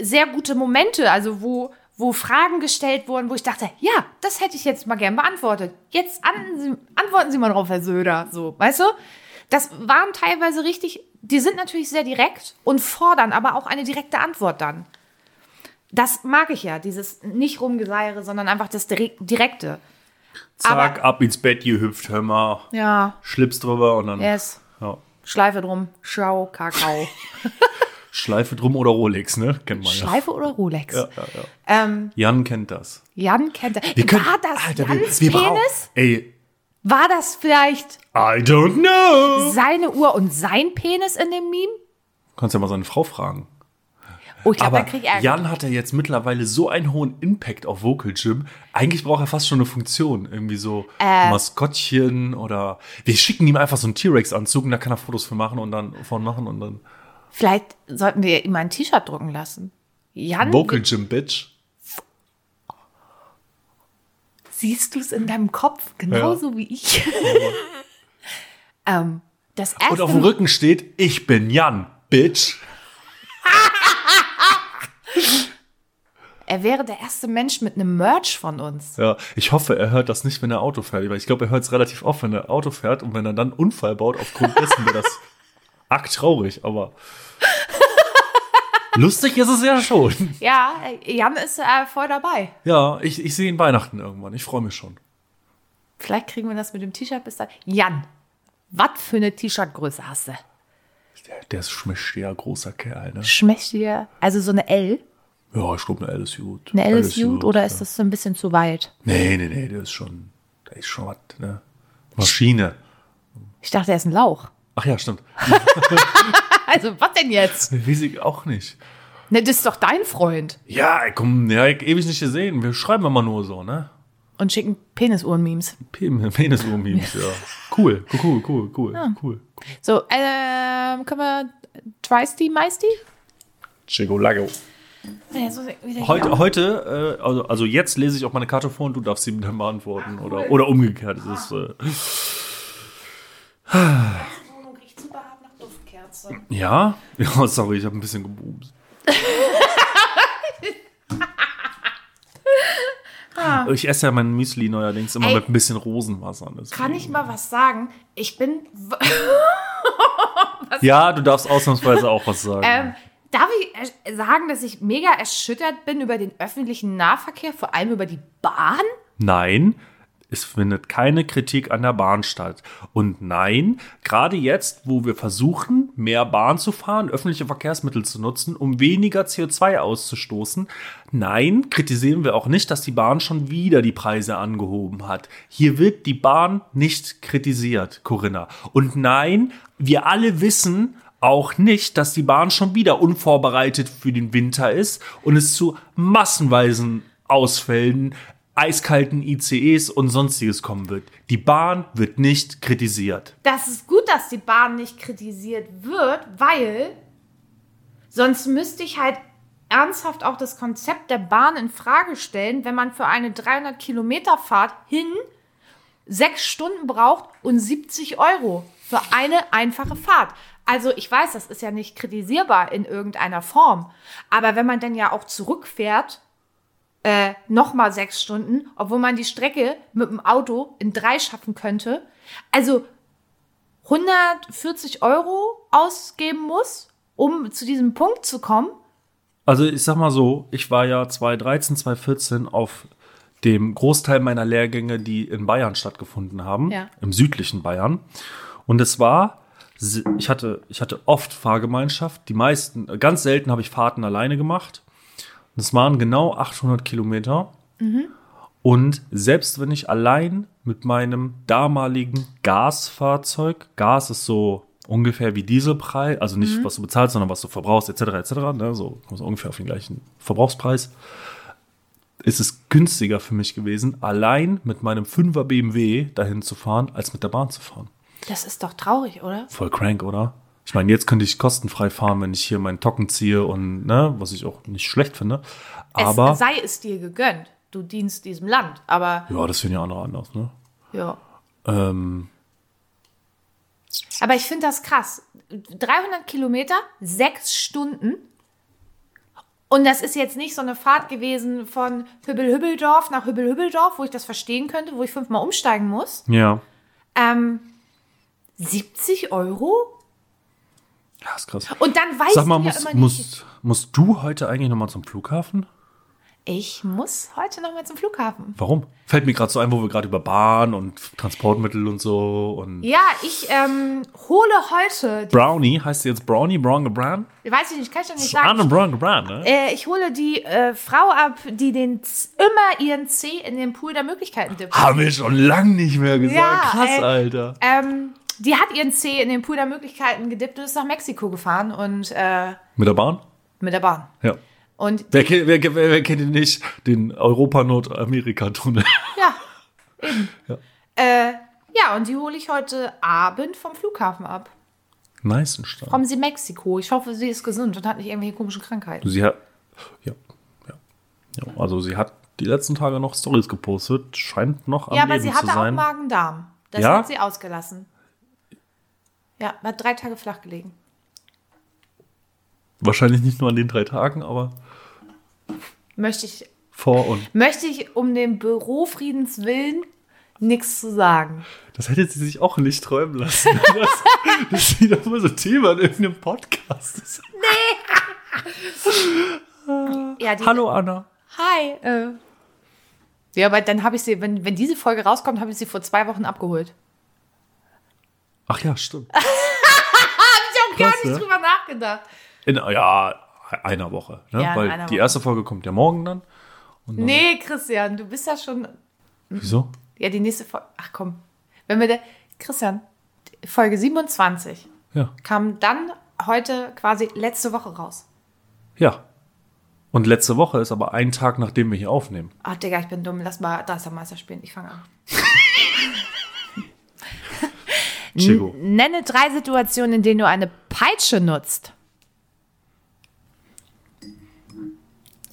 sehr gute Momente, also wo, wo Fragen gestellt wurden, wo ich dachte, ja, das hätte ich jetzt mal gern beantwortet. Jetzt an, antworten Sie mal drauf, Herr Söder. So, weißt du? Das waren teilweise richtig, die sind natürlich sehr direkt und fordern aber auch eine direkte Antwort dann. Das mag ich ja, dieses nicht rumgeseiere, sondern einfach das Direk- Direkte. Zack, aber- ab ins Bett gehüpft, hör mal, Ja, Schlips drüber und dann yes. ja. Schleife drum, Schau, Kakao. Schleife drum oder Rolex, ne? Kennt man ja. Schleife oder Rolex? Ja, ja, ja. Ähm, Jan kennt das. Jan kennt das. Wir können- War das Alter, wir- Jans wir brauchen- Penis? Ey, War das vielleicht I don't know. seine Uhr und sein Penis in dem Meme? Kannst ja mal seine Frau fragen. Oh, ich glaube, Aber er. Jan hat ja jetzt mittlerweile so einen hohen Impact auf Vocal Gym. Eigentlich braucht er fast schon eine Funktion. Irgendwie so Äh. Maskottchen oder wir schicken ihm einfach so einen T-Rex-Anzug und da kann er Fotos von machen und dann von machen und dann Vielleicht sollten wir ihm ein T-Shirt drucken lassen. Jan, Vocal Gym Bitch. siehst du es in deinem Kopf genauso wie ich? ähm, das erste Und auf dem Rücken steht, ich bin Jan, Bitch. Er wäre der erste Mensch mit einem Merch von uns. Ja, ich hoffe, er hört das nicht, wenn er Auto fährt. Weil ich glaube, er hört es relativ oft, wenn er Auto fährt. Und wenn er dann einen Unfall baut, aufgrund dessen wäre das arg traurig. Aber lustig ist es ja schon. Ja, Jan ist äh, voll dabei. Ja, ich, ich sehe ihn Weihnachten irgendwann. Ich freue mich schon. Vielleicht kriegen wir das mit dem T-Shirt bis dann. Jan, was für eine T-Shirt-Größe hast du? Der, der ist schmächtiger, großer Kerl, ne? Schmeckt dir, also so eine L? Ja, ich glaube, eine ist gut. Eine ist gut oder ja. ist das so ein bisschen zu weit? Nee, nee, nee, der ist schon, der ist schon was, ne? Maschine. Ich dachte, er ist ein Lauch. Ach ja, stimmt. Also, was denn jetzt? Weiß ich auch nicht. Ne, das ist doch dein Freund. Ja, komm, ja, ich ewig nicht gesehen. Wir schreiben immer nur so, ne? Und schicken Penisuhren-Memes. Penis-Memes, ja. Cool, cool, cool, cool, cool. So, ähm, können wir Tristy, Meisty? Chico Heute, heute äh, also, also jetzt lese ich auch meine Karte vor und du darfst sie dann beantworten. Oder, oder umgekehrt. Es ist, äh, Duftkerze. ja? Ja, sorry, ich habe ein bisschen gebumst. Ich esse ja mein Müsli neuerdings immer Ey. mit ein bisschen Rosenwasser. deswegen. Kann ich mal was sagen? Ich bin. Ja, du darfst ausnahmsweise auch was sagen. Ähm, darf ich sagen, dass ich mega erschüttert bin über den öffentlichen Nahverkehr, vor allem über die Bahn? Nein, es findet keine Kritik an der Bahn statt. Und nein, gerade jetzt, wo wir versuchen, mehr Bahn zu fahren, öffentliche Verkehrsmittel zu nutzen, um weniger CO2 auszustoßen. Nein, kritisieren wir auch nicht, dass die Bahn schon wieder die Preise angehoben hat. Hier wird die Bahn nicht kritisiert, Corinna. Und nein, wir alle wissen, auch nicht, dass die Bahn schon wieder unvorbereitet für den Winter ist und es zu massenweisen Ausfällen, eiskalten ICEs und sonstiges kommen wird. Die Bahn wird nicht kritisiert. Das ist gut, dass die Bahn nicht kritisiert wird, weil sonst müsste ich halt ernsthaft auch das Konzept der Bahn in Frage stellen, wenn man für eine 300 Kilometer Fahrt hin sechs Stunden braucht und 70 Euro für eine einfache Fahrt. Also ich weiß, das ist ja nicht kritisierbar in irgendeiner Form, aber wenn man dann ja auch zurückfährt, äh, nochmal sechs Stunden, obwohl man die Strecke mit dem Auto in drei schaffen könnte, also 140 Euro ausgeben muss, um zu diesem Punkt zu kommen. Also ich sag mal so, ich war ja 2013, 2014 auf dem Großteil meiner Lehrgänge, die in Bayern stattgefunden haben, Ja. im südlichen Bayern. Und es war, ich hatte, ich hatte oft Fahrgemeinschaft. Die meisten, ganz selten habe ich Fahrten alleine gemacht. Es waren genau 800 Kilometer. Und selbst wenn ich allein mit meinem damaligen Gasfahrzeug, Gas ist so ungefähr wie Dieselpreis, also nicht was du bezahlst, sondern was du verbrauchst, etc., etc., ne, so kommst du ungefähr auf den gleichen Verbrauchspreis, ist es günstiger für mich gewesen, allein mit meinem 5er BMW dahin zu fahren, als mit der Bahn zu fahren. Das ist doch traurig, oder? Voll crank, oder? Ich meine, jetzt könnte ich kostenfrei fahren, wenn ich hier meinen Tocken ziehe und, ne, was ich auch nicht schlecht finde. Aber, es sei es dir gegönnt. Du dienst diesem Land, aber ja, das finden ja andere anders, ne? ja. Ähm, Aber ich finde das krass. 300 Kilometer, sechs Stunden. Und das ist jetzt nicht so eine Fahrt gewesen von Hübbel-Hübbeldorf nach Hübbel-Hübbeldorf, wo ich das verstehen könnte, wo ich fünfmal umsteigen muss. ja. Ähm, 70 Euro? Ja, ist krass. Und dann weiß Sag mal, ich ja musst, nicht. musst, musst du heute eigentlich nochmal zum Flughafen? Ich muss heute noch mal zum Flughafen. Warum? Fällt mir gerade so ein, wo wir gerade über Bahn und Transportmittel und so und Ja, ich ähm, hole heute, Brownie, heißt sie jetzt Brownie, Brown gebran? weiß ich nicht, kann ich doch nicht Anne sagen. Brown gebran, ne? Äh, ich hole die äh, Frau ab, die den immer ihren C in den Pool der Möglichkeiten dippt. Haben wir schon lang nicht mehr gesagt. Ja, Krass, ey. Alter. Ähm, die hat ihren C in den Pool der Möglichkeiten gedippt und ist nach Mexiko gefahren und äh, Mit der Bahn? mit der Bahn. Ja. Und Wer, kennt- wer, wer, wer kennt ihn nicht? Den Europa-Nordamerika-Tunnel. ja, eben. Äh, ja, und die hole ich heute Abend vom Flughafen ab. nice ein Start. Kommen sie Mexiko. Ich hoffe, sie ist gesund und hat nicht irgendwelche komischen Krankheiten. Sie hat, ja, ja, ja, also sie hat die letzten Tage noch Stories gepostet, scheint noch am Ja, aber Leben sie hatte auch. Magen-Darm. Das Ja? hat sie ausgelassen. Ja, hat drei Tage flach gelegen. Wahrscheinlich nicht nur an den drei Tagen, aber Möchte ich, vor und. möchte ich um den Bürofriedens willen nichts zu sagen. Das hätte sie sich auch nicht träumen lassen. dass, dass sie da mal so Thema in irgendeinem Podcast ist. Ja, die, Hallo Anna. Hi. Äh. Ja, aber dann habe ich sie, wenn, wenn diese Folge rauskommt, habe ich sie vor zwei Wochen abgeholt. Ach ja, stimmt. Ich habe gar Krass, nicht ja. drüber nachgedacht. In ja, einer Woche. Ne? Ja, Weil einer die Woche. erste Folge kommt ja morgen dann. Nee, Christian, du bist ja schon. Wieso? Ja, die nächste Folge. Ach komm. Wenn wir der. Christian, Folge 27 Ja. kam dann heute quasi letzte Woche raus. Ja. Und letzte Woche ist aber ein Tag, nachdem wir hier aufnehmen. Ach, Digga, ich bin dumm. Lass mal Meister spielen. Ich fange an. Chico. Nenne drei Situationen, in denen du eine Peitsche nutzt.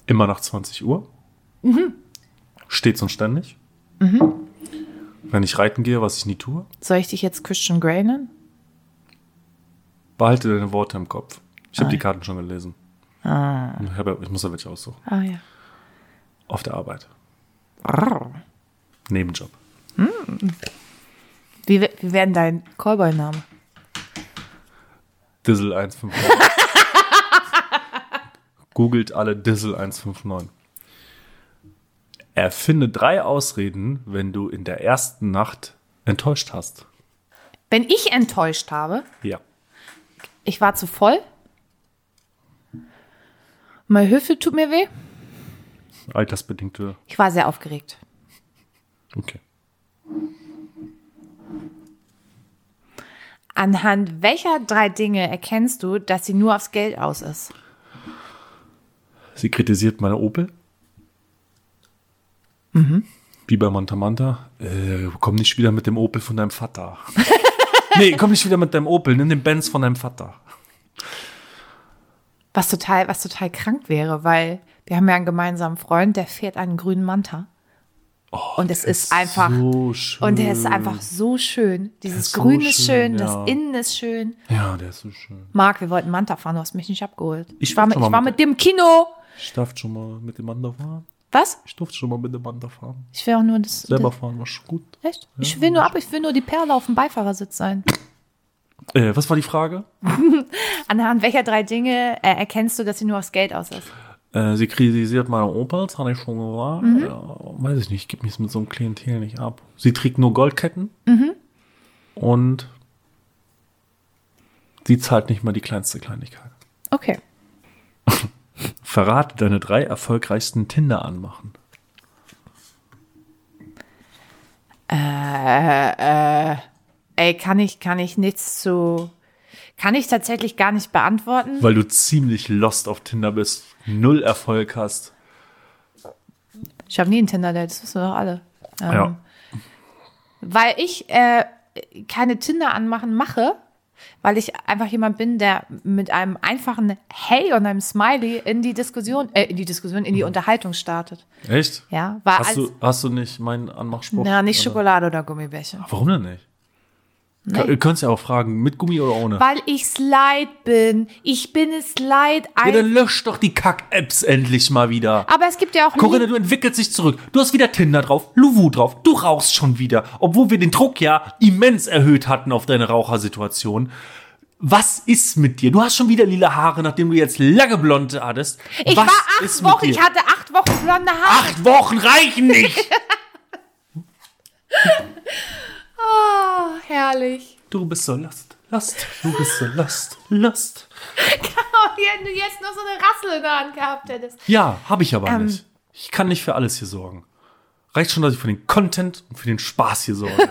Immer nach 20 Uhr. Mhm. Stets und ständig. Wenn ich reiten gehe, was ich nie tue, Soll ich dich jetzt Christian Grey nennen? behalte deine Worte im Kopf. Ich habe die Karten schon gelesen. Ich, hab, ich muss ja welche aussuchen. Ah ja. Auf der Arbeit. Nebenjob. Wie, wie wäre dein Callboy-Name? Dizzle 159. Googelt alle Dizzle 159. Erfinde drei Ausreden, wenn du in der ersten Nacht enttäuscht hast. Wenn ich enttäuscht habe, Ja. ich war zu voll. Meine Hüfte tut mir weh. Altersbedingte. Ich war sehr aufgeregt. Okay. Anhand welcher drei Dinge erkennst du, dass sie nur aufs Geld aus ist? Sie kritisiert meine Opel. Wie bei Manta Manta. Äh, komm nicht wieder mit dem Opel von deinem Vater. nee, komm nicht wieder mit deinem Opel. Nimm den Benz von deinem Vater. Was total, was total krank wäre, weil wir haben ja einen gemeinsamen Freund, der fährt einen grünen Manta. Und es Oh, der ist, einfach. So schön. Und der ist einfach so schön. Dieses ist so Grün ist schön, schön, ja. das Innen ist schön. Ja, der ist so schön. Marc, wir wollten Manta fahren, du hast mich nicht abgeholt. Ich war, war mit, ich war mit mit dem Kino. Ich darf schon mal mit dem Manta fahren. Was? Ich durfte schon mal mit dem Manta fahren. Ich will auch nur das. Selber fahren war schon gut. das echt? Ich will nur ab, ich will nur die Perle auf dem Beifahrersitz sein. Äh, was war die Frage? Anhand welcher drei Dinge äh, erkennst du, dass sie nur aufs Geld aus ist? Äh, sie kritisiert meine Opels, habe ich schon gesagt. Mhm. Ja, weiß ich nicht, ich gebe mich mit so einem Klientel nicht ab. Sie trägt nur Goldketten Mhm. und sie zahlt nicht mal die kleinste Kleinigkeit. Okay. Verrate deine drei erfolgreichsten Tinder anmachen. Ey, kann ich, kann ich nichts zu. Kann ich tatsächlich gar nicht beantworten. Weil du ziemlich lost auf Tinder bist, null Erfolg hast. Ich habe nie ein Tinder-Date, das wissen wir doch alle. Ähm, Ja. Weil ich äh, keine Tinder anmachen mache, weil ich einfach jemand bin, der mit einem einfachen Hey und einem Smiley in die Diskussion, äh, in die Diskussion, in die Unterhaltung startet. Echt? Ja, war Hast als, du, hast du nicht meinen Anmachspruch? na, nicht Oder? Schokolade oder Gummibärchen. Warum denn nicht? Du könntest ja auch fragen, mit Gummi oder ohne? Weil ich leid bin. Ich bin es leid. Ja, dann lösch doch die Kack-Apps endlich mal wieder. aber es gibt ja auch Corinna, du entwickelst dich zurück. Du hast wieder Tinder drauf, Luwu drauf, du rauchst schon wieder. Obwohl wir den Druck ja immens erhöht hatten auf deine Rauchersituation. Was ist mit dir? Du hast schon wieder lila Haare, nachdem du jetzt lange blonde hattest. Ich Was war acht Wochen, ich hatte acht Wochen blonde Haare. Acht Wochen reichen nicht. Oh, herrlich. du bist so last, last, du bist so last, last. Oh, wenn du jetzt noch so eine Rassel in der Hand gehabt hättest. Ja, habe ich aber Ähm. nicht. Ich kann nicht für alles hier sorgen. Reicht schon, dass ich für den Content und für den Spaß hier sorge.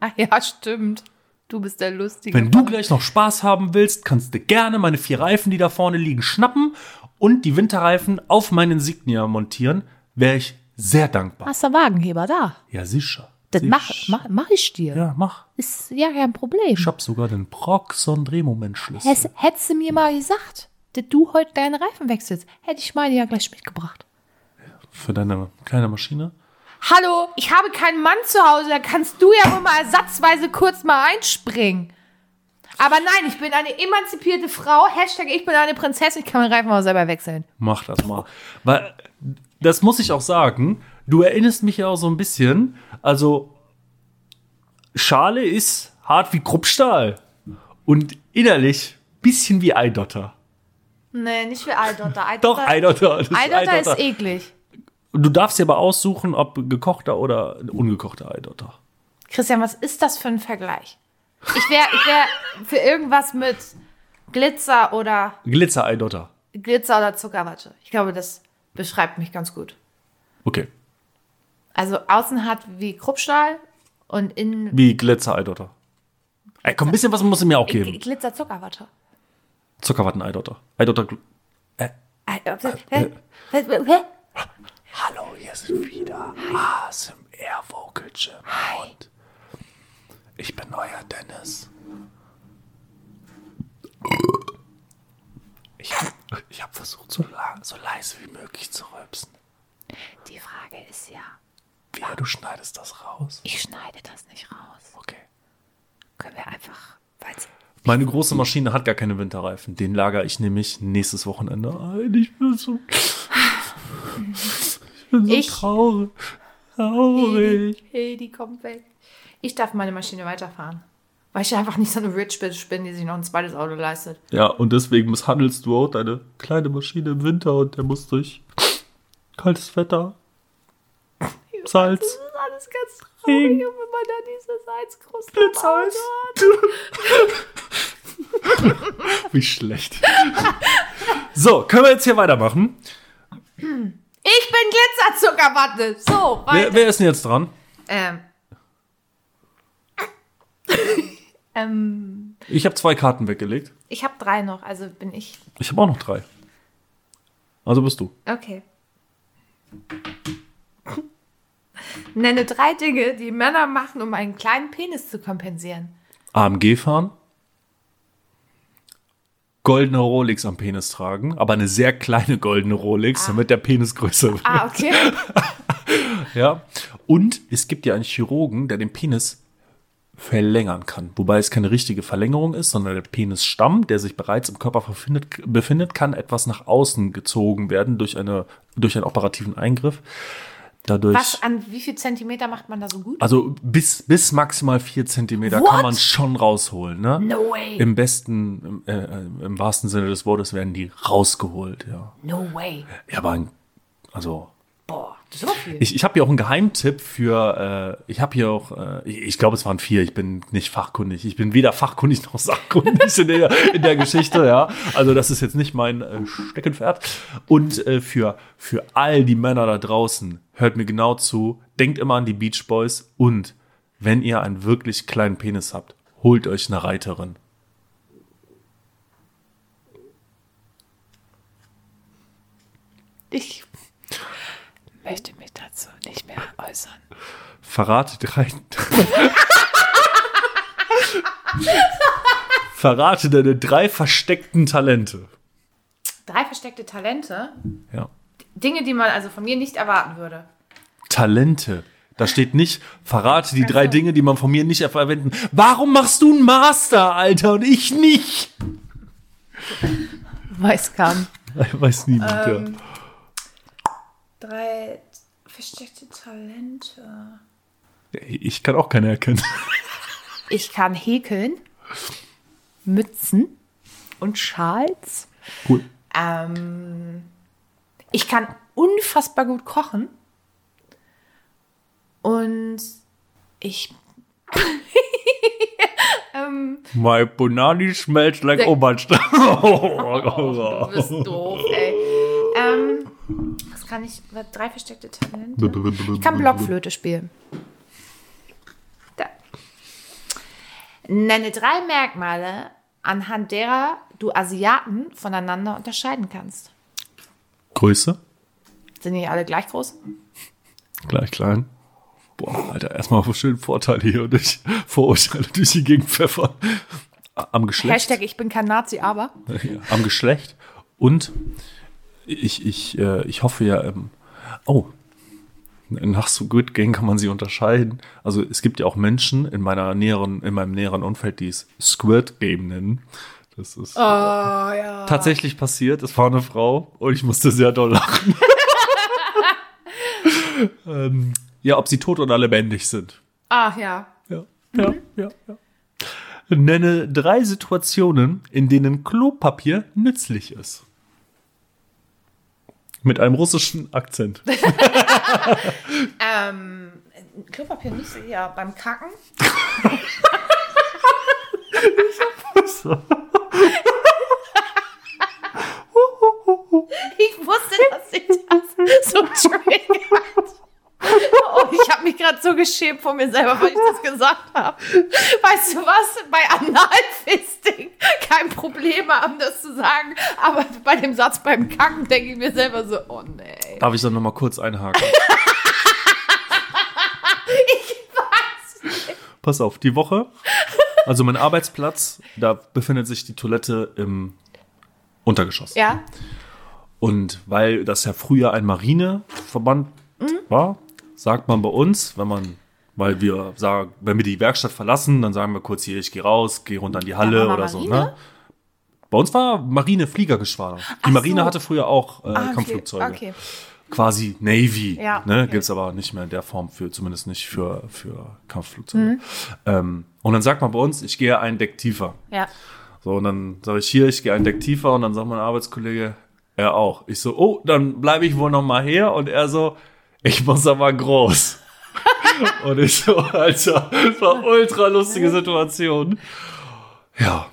Ach ja, stimmt. Du bist der Lustige. Wenn du gleich noch Spaß haben willst, kannst du gerne meine vier Reifen, die da vorne liegen, schnappen und die Winterreifen auf meinen Insignia montieren. Wäre ich sehr dankbar. Hast du Wagenheber da? Ja, sicher. Das mach, mach, mach ich dir. Ja, mach. Ist ja kein Problem. Ich hab sogar den Proxon Drehmomentschlüssel. Hätt- Hättest du mir mal gesagt, dass du heute deine Reifen wechselst, hätte ich meine ja gleich mitgebracht. Für deine kleine Maschine. Hallo, ich habe keinen Mann zu Hause, da kannst du ja wohl mal ersatzweise kurz mal einspringen. Aber nein, ich bin eine emanzipierte Frau. Hashtag ich bin eine Prinzessin, ich kann meinen Reifen auch selber wechseln. Mach das mal. Weil, das muss ich auch sagen, du erinnerst mich ja auch so ein bisschen, also, Schale ist hart wie Kruppstahl und innerlich bisschen wie Eidotter. Nee, nicht für Eidotter. Doch, Eidotter. ist Eidotter ist eklig. Du darfst dir aber aussuchen, ob gekochter oder ungekochter Eidotter. Christian, was ist das für ein Vergleich? Ich wäre ich wär für irgendwas mit Glitzer oder Glitzer-Eidotter. Glitzer oder Zuckerwatte. Ich glaube, das beschreibt mich ganz gut. Okay. Also außen hat wie Kruppstahl und innen Wie Glitzer-Eidotter. Ey, komm, ein bisschen was muss es mir auch geben. Glitzer Zuckerwatte. Zuckerwatten-Eidotter. Eidotter. Gl- Äh, Hallo, hier sind wieder ASMR Vocal Gym. Und ich bin euer Dennis. Ich, ich habe versucht, so, lang, so leise wie möglich zu rülpsen. Die Frage ist ja, Wie, du schneidest das raus? ich schneide das nicht raus. Okay. Können wir einfach, weil's Meine große Maschine hat gar keine Winterreifen. Den lager ich nämlich nächstes Wochenende ein. Ich bin so, ich bin so Ich- traurig. Traurig. Hey, die kommt weg. Ich darf meine Maschine weiterfahren. Weil ich einfach nicht so eine Rich Bitch bin, die sich noch ein zweites Auto leistet. Ja, und deswegen misshandelst du auch deine kleine Maschine im Winter und der muss durch kaltes Wetter, Salz, Das ist alles ganz Regen. traurig, und wenn man da diese Salzkruste Auto hat. Wie schlecht. So, können wir jetzt hier weitermachen? Ich bin Glitzerzuckerwatte. So, Wer, wer ist denn jetzt dran? Ähm. ähm, Ich habe zwei Karten weggelegt. ich habe drei noch, also bin ich. Ich habe auch noch drei. Also bist du. Okay. Nenne drei Dinge, die Männer machen, um einen kleinen Penis zu kompensieren. AMG fahren. Goldene Rolex am Penis tragen, aber eine sehr kleine goldene Rolex, damit der Penis größer wird. Ah, okay. Ja. Und es gibt ja einen Chirurgen, der den Penis verlängern kann. Wobei es keine richtige Verlängerung ist, sondern der Penisstamm, der sich bereits im Körper befindet, befindet kann etwas nach außen gezogen werden durch, eine, durch einen operativen Eingriff. Dadurch, Was an wie viel Zentimeter macht man da so gut? also bis, bis maximal vier Zentimeter What? kann man schon rausholen. Ne? No way. Im besten, im, äh, äh, im wahrsten Sinne des Wortes werden die rausgeholt. Ja, No way. ja aber ein- also Boah, so viel. ich, ich habe hier auch einen Geheimtipp für, äh, ich habe hier auch, äh, ich, ich glaube, es waren vier, ich bin nicht fachkundig. Ich bin weder fachkundig noch sachkundig in der, in der Geschichte, ja. Also das ist jetzt nicht mein äh, Steckenpferd. Und äh, für, für all die Männer da draußen, hört mir genau zu, denkt immer an die Beach Boys und wenn ihr einen wirklich kleinen Penis habt, holt euch eine Reiterin. Ich möchte mich dazu nicht mehr äußern. Verrate drei. Verrate deine drei versteckten Talente. Drei versteckte Talente. Ja. Dinge, die man also von mir nicht erwarten würde. Talente. Da steht nicht, verrate die drei. Dinge, die man von mir nicht verwenden. Warum machst du einen Master, Alter, und ich nicht? Weiß kann. Weiß niemand, Ähm. Drei versteckte Talente. Ich kann auch keine erkennen. Ich kann häkeln, Mützen und Schals. Cool. Ähm, ich kann unfassbar gut kochen. Und ich. ähm, My Bonani smells like Oberstadt. du bist doof, ey. Kann ich? Drei versteckte Talente. Ich kann Blockflöte spielen. Da. Nenne drei Merkmale, anhand derer du Asiaten voneinander unterscheiden kannst. Größe? Sind die alle gleich groß? Gleich klein. Boah, Alter, erstmal schön Vorteile hier und ich Vorurteile durch die Gegend pfeffern. Am Geschlecht. Hashtag ich bin kein Nazi, aber. Ja, am Geschlecht. Und ich, ich, äh, ich hoffe ja, ähm, oh, nach So Good Gang kann man sie unterscheiden. Also es gibt ja auch Menschen in meiner näheren, in meinem näheren Umfeld, die es Squirt Game nennen. Das ist Oh, ja. tatsächlich passiert. Es war eine Frau und ich musste sehr doll lachen. ähm, ja, ob sie tot oder lebendig sind. Ach ja. Ja, ja, ja, ja. Nenne drei Situationen, in denen Klopapier nützlich ist. Mit einem russischen Akzent. Ähm, Klopapier nicht so, ja, beim Kacken. Ich wusste, dass sich das so triggert. Oh, ich habe mich gerade so geschämt vor mir selber, weil ich das gesagt habe. Weißt du was? Bei Analfisting kein Problem haben, das zu sagen. Aber bei dem Satz beim Kacken denke ich mir selber so, oh nee. Darf ich dann nochmal kurz einhaken? Ich weiß. Pass auf, die Woche, also mein Arbeitsplatz, da befindet sich die Toilette im Untergeschoss. Ja, Und weil das ja früher ein Marineverband war, sagt man bei uns, wenn man, weil wir sagen, wenn wir die Werkstatt verlassen, dann sagen wir kurz hier, ich gehe raus, gehe runter in die Halle oder so. Marine? Ne? Bei uns war Marine Fliegergeschwader. Die Ach Marine so. hatte früher auch äh, Ah, Kampfflugzeuge. okay. Quasi Navy. Ja, ne? okay. Gibt's aber nicht mehr in der Form für, zumindest nicht für, für Kampfflugzeuge. Mhm. Ähm, und dann sagt man bei uns, ich gehe ein Deck tiefer. ja. So, und dann sage ich hier, ich gehe ein Deck tiefer und dann sagt mein Arbeitskollege, er auch. Ich so, oh, dann bleibe ich wohl noch mal her und er so, ich muss aber groß. und ich so, Alter, das war ultra lustige Situation. Ja,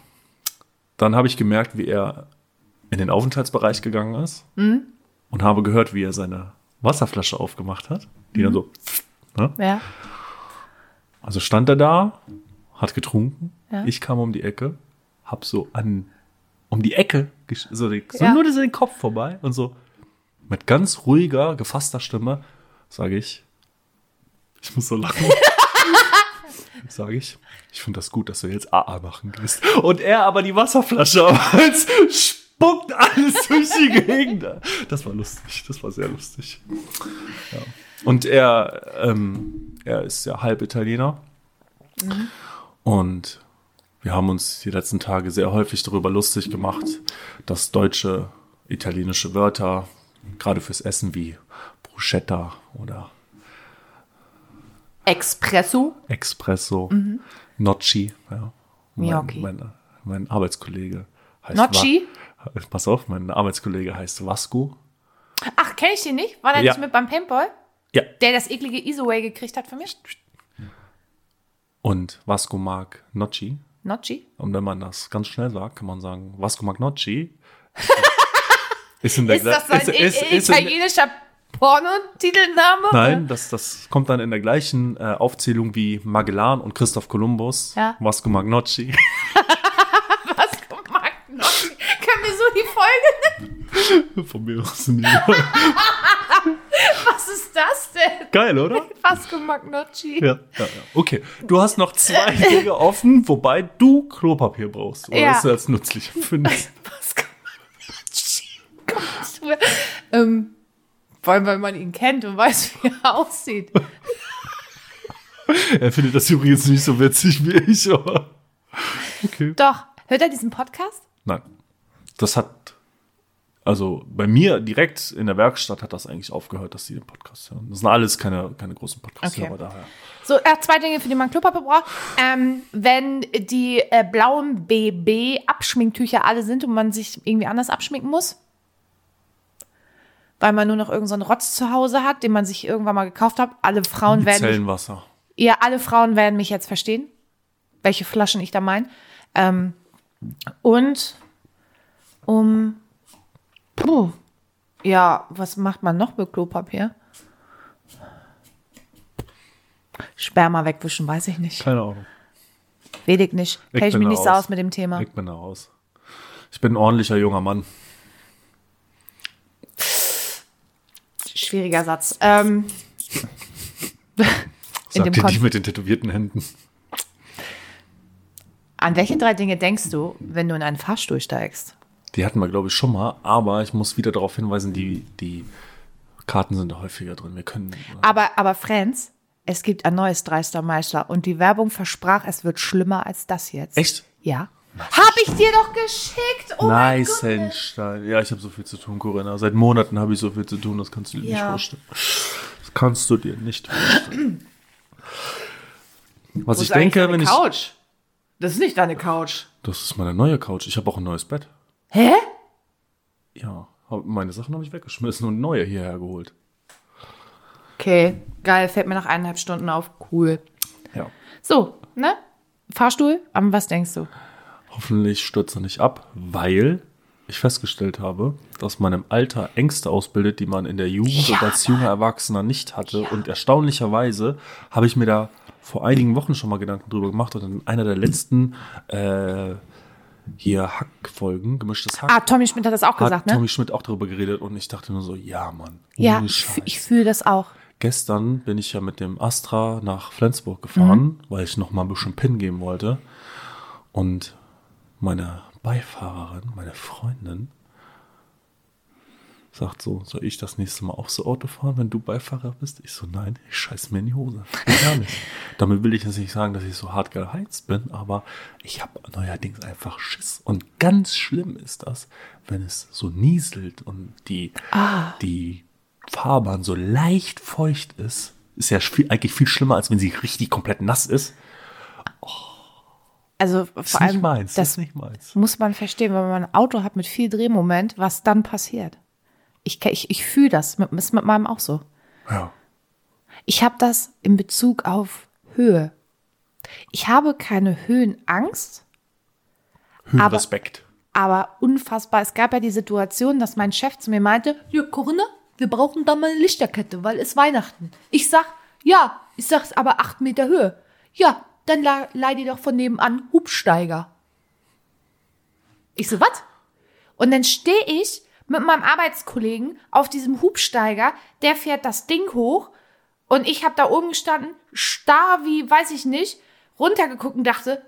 dann habe ich gemerkt, wie er in den Aufenthaltsbereich gegangen ist und habe gehört, wie er seine Wasserflasche aufgemacht hat, die dann so. Ne? Ja. Also stand er da, hat getrunken. Ja. Ich kam um die Ecke, hab so an um die Ecke, so, so Ja. nur den Kopf vorbei und so mit ganz ruhiger, gefasster Stimme sage ich, ich muss so lachen. sage ich, ich finde das gut, dass du jetzt AA machen gehst. Und er aber die Wasserflasche aber als spuckt alles durch die Gegend. Das war lustig, das war sehr lustig. Ja. Und er, ähm, er ist ja halb Italiener. Und wir haben uns die letzten Tage sehr häufig darüber lustig gemacht, dass deutsche italienische Wörter, gerade fürs Essen wie Bruschetta oder Espresso. Espresso, Nocci, ja. Mein, Gnocchi. mein, mein Arbeitskollege heißt Nocci? Wa- Pass auf, mein Arbeitskollege heißt Vasco. Ach, kenne ich den nicht? War der Ja. nicht mit beim Paintball? Ja. Der das eklige Isoway gekriegt hat von mir? Und Vasco mag Nocci. Nocci? Und wenn man das ganz schnell sagt, kann man sagen, Vasco mag Nocci. ist Ist das so ein ist- italienischer Pornotitelname? Nein, das, das kommt dann in der gleichen äh, Aufzählung wie Magellan und Christoph Kolumbus. Ja. Vasco Magnocci. Was mag Nocci? Können wir so die Folge Von mir aus nie. Was ist das denn? Geil, oder? Vasco Magnocci. Ja, ja, ja. Okay. Du hast noch zwei Dinge offen, wobei du Klopapier brauchst. Oder Ja. das als nützlich findest. Vasco Magnocci. Gott. ähm, vor allem, weil man ihn kennt und weiß, wie er aussieht. er findet das übrigens nicht so witzig wie ich, aber. Okay. Doch. Hört er diesen Podcast? Nein. Das hat. Also bei mir direkt in der Werkstatt hat das eigentlich aufgehört, dass die den Podcast hören. Das sind alles keine, keine großen Podcasts, Okay. aber daher. So, äh, zwei Dinge, für die man Klopapier braucht. Ähm, wenn die äh, blauen BB-Abschminktücher alle sind und man sich irgendwie anders abschminken muss, weil man nur noch irgendeinen so Rotz zu Hause hat, den man sich irgendwann mal gekauft hat. Alle Frauen werden mich, Zellenwasser. ja, alle Frauen werden mich jetzt verstehen, welche Flaschen ich da meine. Ähm, und um, puh, ja, was macht man noch mit Klopapier? Sperma wegwischen, weiß ich nicht. Keine Ahnung. Ich nicht. Ich Kenn ich mich nicht so aus. aus mit dem Thema. Ich bin da raus. Ich bin ein ordentlicher junger Mann. Schwieriger Satz. Ähm, Sagt dir die mit den tätowierten Händen. An welche drei Dinge denkst du, wenn du in einen Fahrstuhl steigst? Die hatten wir, glaube ich, schon mal, aber ich muss wieder darauf hinweisen, die, die Karten sind da häufiger drin. Wir können. Aber, aber Franz, es gibt ein neues Dreistermeister und die Werbung versprach, es wird schlimmer als das jetzt. Echt? Ja. Hab ich dir doch geschickt. Oh nice, Gott. Henstein. Ja, ich habe so viel zu tun, Corinna. Seit Monaten habe ich so viel zu tun, das kannst du dir nicht Ja. vorstellen. Das kannst du dir nicht vorstellen. Was Wo ich denke, deine wenn ich. Couch? Das ist nicht deine Couch. Das ist meine neue Couch. Ich habe auch ein neues Bett. Hä? Ja, hab- meine Sachen habe ich weggeschmissen und neue hierher geholt. Okay, geil, fällt mir nach eineinhalb Stunden auf. Cool. Ja. So, ne? Fahrstuhl, an was denkst du? Hoffentlich stürzt er nicht ab, weil ich festgestellt habe, dass man im Alter Ängste ausbildet, die man in der Jugend Ja, und als junger Erwachsener nicht hatte. Und erstaunlicherweise habe ich mir da vor einigen Wochen schon mal Gedanken drüber gemacht und in einer der letzten äh, hier Hack-Folgen, gemischtes Hack, Ah, Tommy Schmidt hat das auch hat gesagt, ne? Tommy Schmidt auch darüber geredet und ich dachte nur so, ja, Mann. ja, Scheiß. ich fühle das auch. Gestern bin ich ja mit dem Astra nach Flensburg gefahren, weil ich noch mal ein bisschen Pin geben wollte. Und meine Beifahrerin, meine Freundin, sagt so, soll ich das nächste Mal auch so Auto fahren, wenn du Beifahrer bist? Ich so, nein, ich scheiß mir in die Hose. Gar nicht. Damit will ich jetzt nicht sagen, dass ich so hart geheizt bin, aber ich habe neuerdings einfach Schiss. Und ganz schlimm ist das, wenn es so nieselt und die, die Fahrbahn so leicht feucht ist. Ist ja viel, eigentlich viel schlimmer, als wenn sie richtig komplett nass ist. Also Ist vor nicht allem, meins. das ist nicht meins. muss man verstehen, wenn man ein Auto hat mit viel Drehmoment, was dann passiert. Ich, ich, ich fühle das, mit, ist mit meinem auch so. Ja. Ich habe das in Bezug auf Höhe. Ich habe keine Höhenangst, Aber- Höhenrespekt. Aber unfassbar. Es gab ja die Situation, dass mein Chef zu mir meinte, ja, Corinna, wir brauchen da mal eine Lichterkette, weil es Weihnachten. Ich sag, ja, ich sag's aber acht Meter Höhe. Ja, dann le leih dir doch von nebenan Hubsteiger. Ich so, was? Und dann stehe ich mit meinem Arbeitskollegen auf diesem Hubsteiger, der fährt das Ding hoch und ich habe da oben gestanden, starr wie, weiß ich nicht, runtergeguckt und dachte,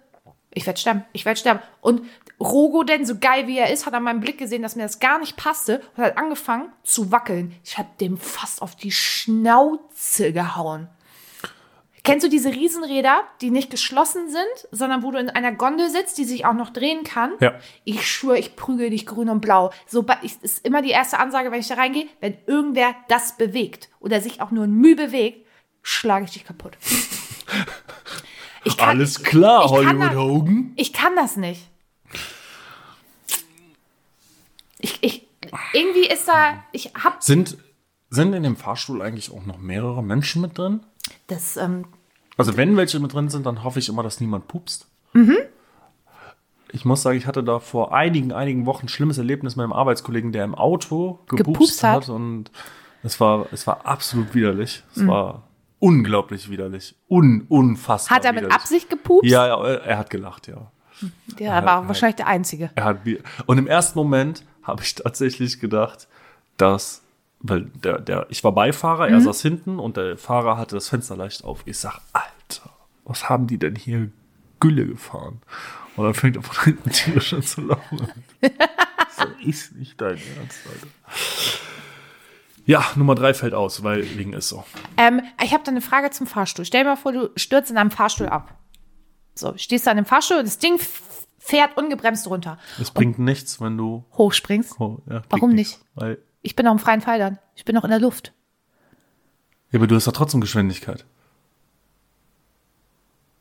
ich werde sterben, ich werde sterben. Und Rogo, denn so geil wie er ist, hat an meinem Blick gesehen, dass mir das gar nicht passte und hat angefangen zu wackeln. Ich habe dem fast auf die Schnauze gehauen. Kennst du diese Riesenräder, die nicht geschlossen sind, sondern wo du in einer Gondel sitzt, die sich auch noch drehen kann? Ja. Ich schwöre, ich prügel dich grün und blau. So ich, ist immer die erste Ansage, wenn ich da reingehe, wenn irgendwer das bewegt oder sich auch nur ein Mühe bewegt, schlage ich dich kaputt. Ich kann- Alles klar, ich kann Hollywood da- Hogan. Ich kann das nicht. Ich, ich, irgendwie ist da, ich hab Sind, sind in dem Fahrstuhl eigentlich auch noch mehrere Menschen mit drin? das, ähm, Also wenn welche mit drin sind, dann hoffe ich immer, dass niemand pupst. Mhm. Ich muss sagen, ich hatte da vor einigen, einigen Wochen ein schlimmes Erlebnis mit einem Arbeitskollegen, der im Auto gepupst, Gepupst hat? hat. und es war, es war absolut widerlich. Es Mhm. war unglaublich widerlich. Un, unfassbar hat er mit widerlich. Absicht gepupst? Ja, ja, er hat gelacht, ja. Der war auch wahrscheinlich der Einzige. Er hat und im ersten Moment habe ich tatsächlich gedacht, dass weil der der ich war Beifahrer, Mhm. er saß hinten und der Fahrer hatte das Fenster leicht auf. Ich sag, Alter, was haben die denn hier Gülle gefahren? Und dann fängt er von hinten tierisch an zu lachen. so ist nicht dein Ernst, Alter. Ja, Nummer drei fällt aus, weil wegen ist so. Ähm, ich habe da eine Frage zum Fahrstuhl. Stell dir mal vor, du stürzt in einem Fahrstuhl ab. So, stehst da in einem Fahrstuhl und das Ding fährt ungebremst runter. Es bringt nichts, wenn du Hochspringst. oh, ja, Warum nicht? Weil Ich bin noch im freien Fall dann. Ich bin noch in der Luft. Ja, aber du hast ja trotzdem Geschwindigkeit.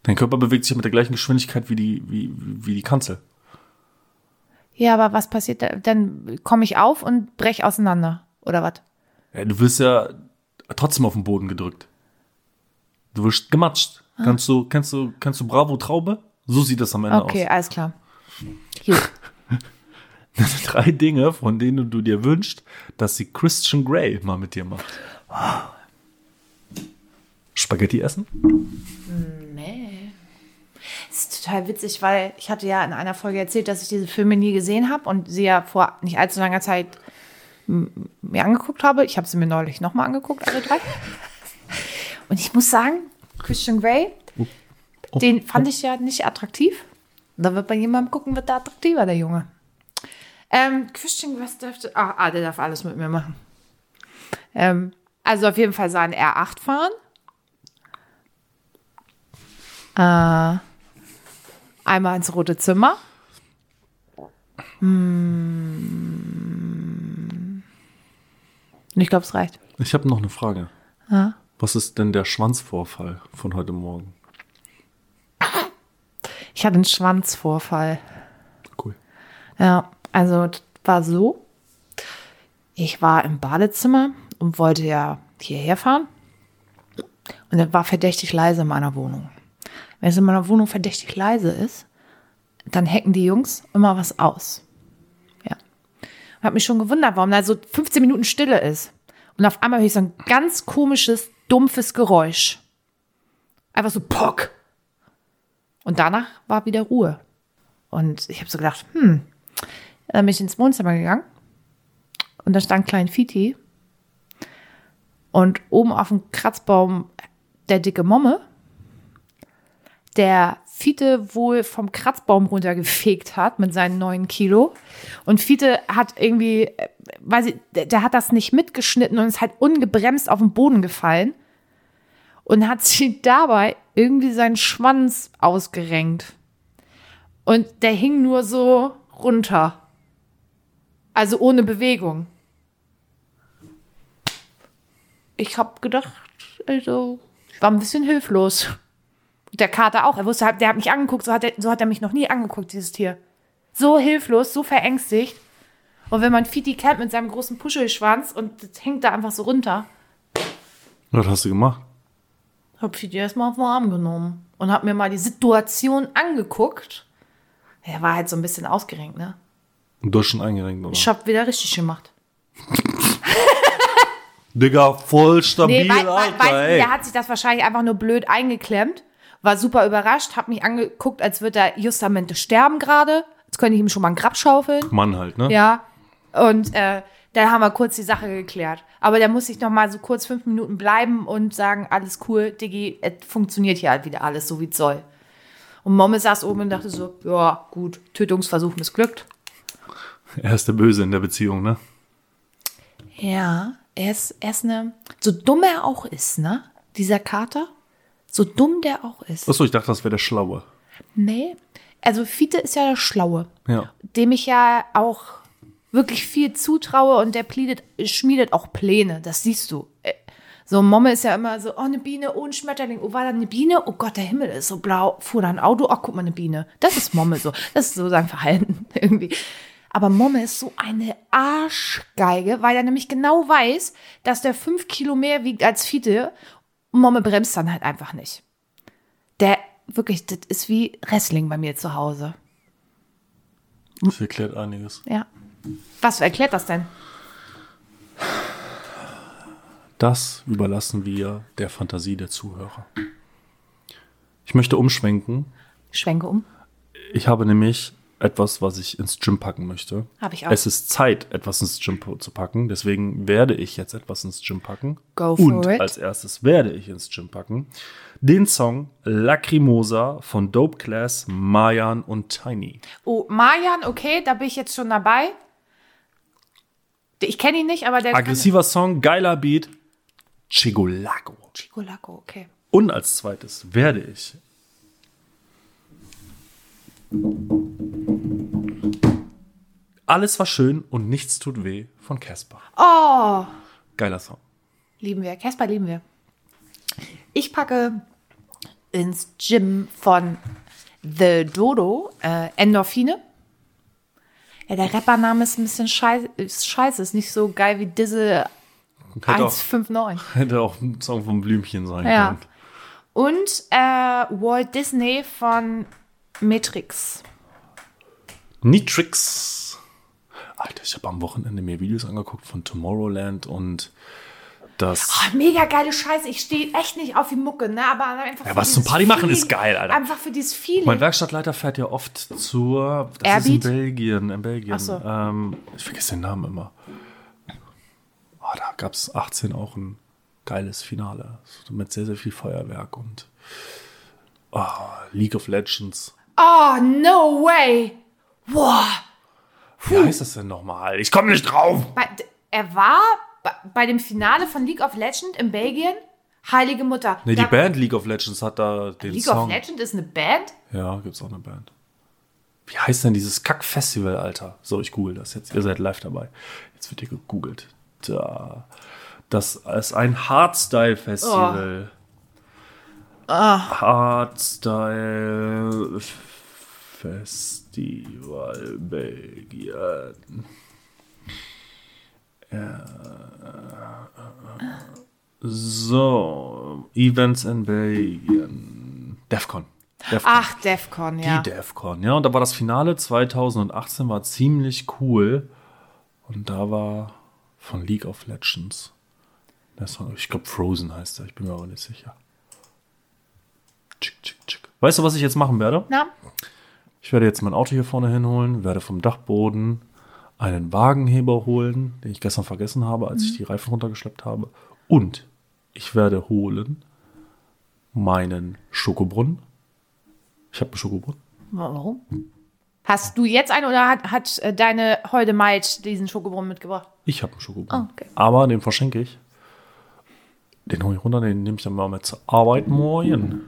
Dein Körper bewegt sich mit der gleichen Geschwindigkeit wie die, wie, wie die Kanzel. Ja, aber was passiert da? Dann komme ich auf und brech auseinander. Oder was? Ja, du wirst ja trotzdem auf den Boden gedrückt. Du wirst gematscht. Ah. Kannst du, kennst du, kennst du Bravo Traube? So sieht das am Ende Okay, aus. alles klar. Gut. Drei Dinge, von denen du dir wünschst, dass sie Christian Grey mal mit dir macht. Spaghetti essen? Nee. Das ist total witzig, weil ich hatte ja in einer Folge erzählt, dass ich diese Filme nie gesehen habe und sie ja vor nicht allzu langer Zeit mir angeguckt habe. Ich habe sie mir neulich nochmal angeguckt, alle drei. Und ich muss sagen, Christian Grey, den fand ich ja nicht attraktiv. Da wird bei jemandem gucken, wird der attraktiver, der Junge. Ähm, Christian, was dürfte. Ah, ah, der darf alles mit mir machen. Ähm, also auf jeden Fall seinen R8 fahren. Äh, einmal ins rote Zimmer. Hm. Ich glaube, es reicht. Ich habe noch eine Frage. Was ist denn der Schwanzvorfall von heute Morgen? Ich hatte einen Schwanzvorfall. Cool. Ja, also war so. Ich war im Badezimmer und wollte ja hierher fahren. Und es war verdächtig leise in meiner Wohnung. Wenn es in meiner Wohnung verdächtig leise ist, dann hacken die Jungs immer was aus. Ja. Ich habe mich schon gewundert, warum da so 15 Minuten Stille ist. Und auf einmal höre ich so ein ganz komisches, dumpfes Geräusch. Einfach so Pock. Und danach war wieder Ruhe. Und ich habe so gedacht, hm, dann bin ich ins Wohnzimmer gegangen und da stand Klein Fiti und oben auf dem Kratzbaum der dicke Momme, der Fiete wohl vom Kratzbaum runtergefegt hat mit seinen neun Kilo. Und Fiete hat irgendwie, äh, weiß ich, der, hat das nicht mitgeschnitten und ist halt ungebremst auf den Boden gefallen und hat sich dabei irgendwie seinen Schwanz ausgerenkt. Und der hing nur so runter. Also ohne Bewegung. Ich hab gedacht, also, ich war ein bisschen hilflos. Der Kater auch. Er wusste, halt, der hat mich angeguckt, so hat, er, so hat er mich noch nie angeguckt, dieses Tier. So hilflos, so verängstigt. Und wenn man Fiti kennt mit seinem großen Puschelschwanz und das hängt da einfach so runter, Was hast du gemacht? hab Fiti erstmal auf den Arm genommen und hab mir mal die Situation angeguckt. Er war halt so ein bisschen ausgerenkt, ne? Und du hast schon eingerenkt, oder? Ich hab wieder richtig gemacht. Digga, voll stabil, Nee, wei wei Alter, du, ey. der hat sich das wahrscheinlich einfach nur blöd eingeklemmt, war super überrascht, hat mich angeguckt, als würde er justamente sterben gerade. Jetzt könnte ich ihm schon mal ein Grab schaufeln. Mann halt, ne? Ja. Und äh, dann haben wir kurz die Sache geklärt. Aber da muss ich noch mal so kurz fünf Minuten bleiben und sagen, alles cool, Diggi, es funktioniert hier halt wieder alles so, wie es soll. Und Momme saß oben und dachte so, ja, gut, Tötungsversuch missglückt. Er ist der Böse in der Beziehung, ne? Ja, er ist, er ist eine, so dumm er auch ist, ne? Dieser Kater, so dumm der auch ist. Achso, ich dachte, das wäre der Schlaue. Nee, also Fiete ist ja der Schlaue, Ja. dem ich ja auch wirklich viel zutraue und der pliedet, schmiedet auch Pläne, das siehst du. Äh, So, Momme ist ja immer so, oh, eine Biene, oh, ein Schmetterling, oh, war da eine Biene? Oh Gott, der Himmel ist so blau. Fuhr da ein Auto? Oh, guck mal, eine Biene. Das ist Momme so. Das ist so sein Verhalten irgendwie. Aber Momme ist so eine Arschgeige, weil er nämlich genau weiß, dass der fünf Kilo mehr wiegt als Fiete. Und Momme bremst dann halt einfach nicht. Der, wirklich, das ist wie Wrestling bei mir zu Hause. Das erklärt einiges. Ja. Was erklärt das denn? Das überlassen wir der Fantasie der Zuhörer. Ich möchte umschwenken. Schwenke um. Ich habe nämlich etwas, was ich ins Gym packen möchte. Hab ich auch. Es ist Zeit, etwas ins Gym zu packen. Deswegen werde ich jetzt etwas ins Gym packen. Go for Und it. als erstes werde ich ins Gym packen den Song Lacrimosa von Dope Class, Mayan und Tiny. Oh, Marjan, okay, da bin ich jetzt schon dabei. Ich kenne ihn nicht, aber der Aggressiver Song, geiler Beat, Chigolago. Chigolaco, okay. Und als zweites werde ich Alles war schön und nichts tut weh von Casper. Oh, Geiler Song. lieben wir. Casper lieben wir. Ich packe ins Gym von The Dodo äh, Endorphine. Ja, der Rappername ist ein bisschen scheiße, ist scheiße, ist nicht so geil wie Dizzle Hätte auch, 159. hätte auch ein Song von Blümchen sein Ja. können. Und äh, Walt Disney von Matrix. Nitrix. Alter, ich habe am Wochenende mir Videos angeguckt von Tomorrowland und das. Oh, mega geile Scheiße. Ich stehe echt nicht auf die Mucke, ne? Aber einfach Ja, was zum Party machen Feeling- ist geil, Alter. Einfach für dieses Feeling. Mein Werkstattleiter fährt ja oft zur. Das Airbeat? ist in Belgien. In Belgien. Ach so. Ähm, ich vergesse den Namen immer. Oh, da gab es 18 auch ein geiles Finale. Mit sehr, sehr viel Feuerwerk und oh, League of Legends. oh, no way. Boah. Wie heißt das denn nochmal? Ich komme nicht drauf. Bei, er war bei, dem Finale von League of Legends in Belgien. Heilige Mutter. Nee, die Da- Band League of Legends hat da den League Song. of Legends ist eine Band? Ja, gibt's auch eine Band. Wie heißt denn dieses Kack-Festival, Alter? So, ich google das jetzt. Ihr seid live dabei. Jetzt wird hier gegoogelt. Da. Das ist ein Hardstyle-Festival. Hardstyle Festival Belgien. Ja. So, Events in Belgien. Defcon. Defcon. Ach, Defcon, ja. Die Defcon, ja. Und da war das Finale 2018, war ziemlich cool. Und da war von League of Legends. Der Song, ich glaube Frozen heißt er, ich bin mir aber nicht sicher. Tschick, tschick, tschick. Weißt du, was ich jetzt machen werde? Na? Ich werde jetzt mein Auto hier vorne hinholen, werde vom Dachboden einen Wagenheber holen, den ich gestern vergessen habe, als ich die Reifen runtergeschleppt habe. Und ich werde holen meinen Schokobrunnen. Ich habe einen Schokobrunnen. Warum? Hast du jetzt einen oder hat, hat äh, deine Holde Maid diesen Schokobrunnen mitgebracht? Ich habe einen Schokobrunnen. Oh, okay. Aber den verschenke ich. Den hole ich runter, den nehme ich dann mal mit zur Arbeit morgen.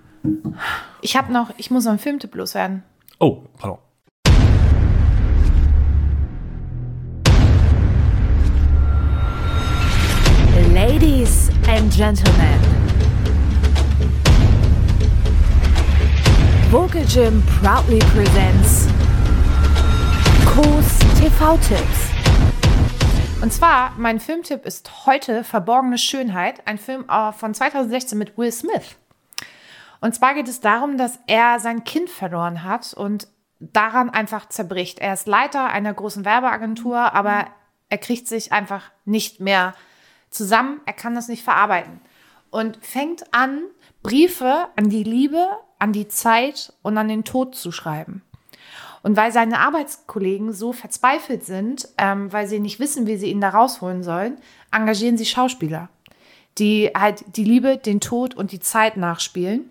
Ich habe noch, ich muss noch einen Filmtipp loswerden. Oh, pardon. Ladies and Gentlemen. Vocal Gym proudly presents Kurs TV-Tipps. Und zwar, mein Filmtipp ist heute Verborgene Schönheit, ein Film äh, von 2016 mit Will Smith. Und zwar geht es darum, dass er sein Kind verloren hat und daran einfach zerbricht. Er ist Leiter einer großen Werbeagentur, aber er kriegt sich einfach nicht mehr zusammen. Er kann das nicht verarbeiten und fängt an, Briefe an die Liebe, an die Zeit und an den Tod zu schreiben. Und weil seine Arbeitskollegen so verzweifelt sind, ähm, weil sie nicht wissen, wie sie ihn da rausholen sollen, engagieren sie Schauspieler, die halt die Liebe, den Tod und die Zeit nachspielen.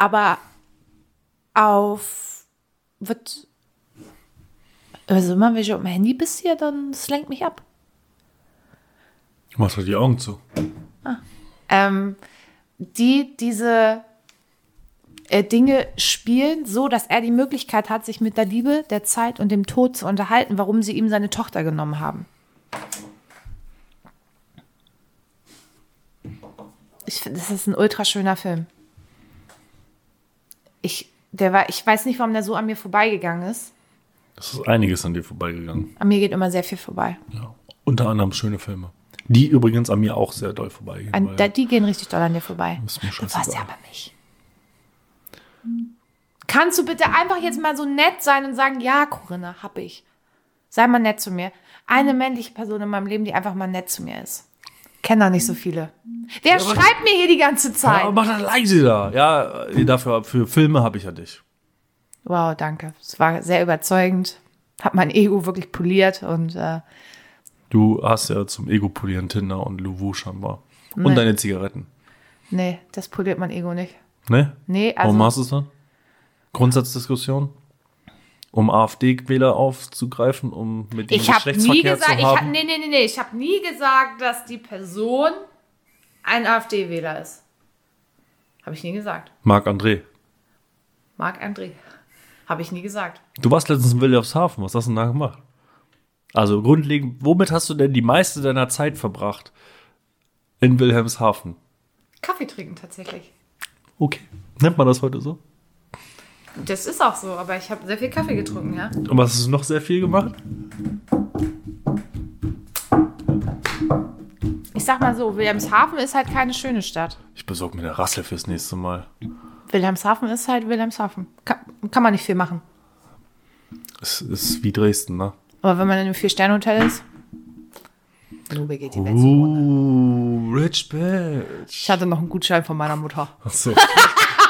Aber auf wird also immer wenn ich auf dem Handy bist hier, dann das lenkt mich ab. Machst du die Augen zu? ähm, die diese äh, Dinge spielen, so dass er die Möglichkeit hat, sich mit der Liebe, der Zeit und dem Tod zu unterhalten, warum sie ihm seine Tochter genommen haben. Ich finde, das ist ein ultra schöner Film. Ich, der war, ich weiß nicht, warum der so an mir vorbeigegangen ist. Es ist einiges an dir vorbeigegangen. An mir geht immer sehr viel vorbei. Ja. Unter anderem schöne Filme. Die übrigens an mir auch sehr doll vorbeigehen. An, da, die gehen richtig doll an dir vorbei. Ist mir Du warst ja aber nicht. Kannst du bitte einfach jetzt mal so nett sein und sagen, ja, Corinna, hab ich. Sei mal nett zu mir. Eine männliche Person in meinem Leben, die einfach mal nett zu mir ist. Kenn da nicht so viele. Wer schreibt mir hier die ganze Zeit? Ja, mach das leise da. Ja, dafür, für Filme habe ich ja dich. Wow, danke. Es war sehr überzeugend. Hat mein Ego wirklich poliert und äh, Du hast ja zum Ego-Polieren Tinder und Louvu scheinbar. Und Nee. deine Zigaretten. nee, das poliert mein Ego nicht. Ne? Nee, also Warum hast du es dann? Grundsatzdiskussion? Um AfD-Wähler aufzugreifen, um mit ihnen Ich Geschlechtsverkehr gesagt, zu ich hab, haben? nee, nee, nee, ich habe nie gesagt, dass die Person ein AfD-Wähler ist. Habe ich nie gesagt. Marc André. Marc André. Habe ich nie gesagt. Du warst letztens in Wilhelmshaven. Was hast du denn da gemacht? Also grundlegend, womit hast du denn die meiste deiner Zeit verbracht? In Wilhelmshaven. Kaffee trinken tatsächlich. Okay. Nennt man das heute so? Das ist auch so, aber ich habe sehr viel Kaffee getrunken, ja. Und was hast du noch sehr viel gemacht? Ich sag mal so, Wilhelmshaven ist halt keine schöne Stadt. Ich besorge mir eine Rassel fürs nächste Mal. Wilhelmshaven ist halt Wilhelmshaven. Kann, kann man nicht viel machen. Es ist wie Dresden, ne? Aber wenn man in einem Vier-Sterne-Hotel ist, Nube geht die Welt. Uh, rich bitch. Ich hatte noch einen Gutschein von meiner Mutter. Achso.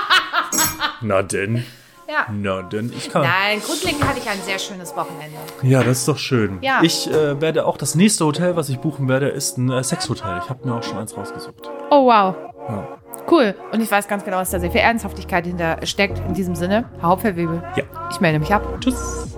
Na denn. Ja. Na denn. Ich kann. Nein, grundlegend hatte ich ein sehr schönes Wochenende. Ja, das ist doch schön. Ja. Ich äh, werde auch das nächste Hotel, was ich buchen werde, ist ein äh, Sexhotel. Ich habe mir auch schon eins rausgesucht. Oh, wow. Ja. Cool. Und ich weiß ganz genau, dass da sehr viel Ernsthaftigkeit hinter steckt. In diesem Sinne, Herr Hauptverwebel. Ja. Ich melde mich ab. Tschüss.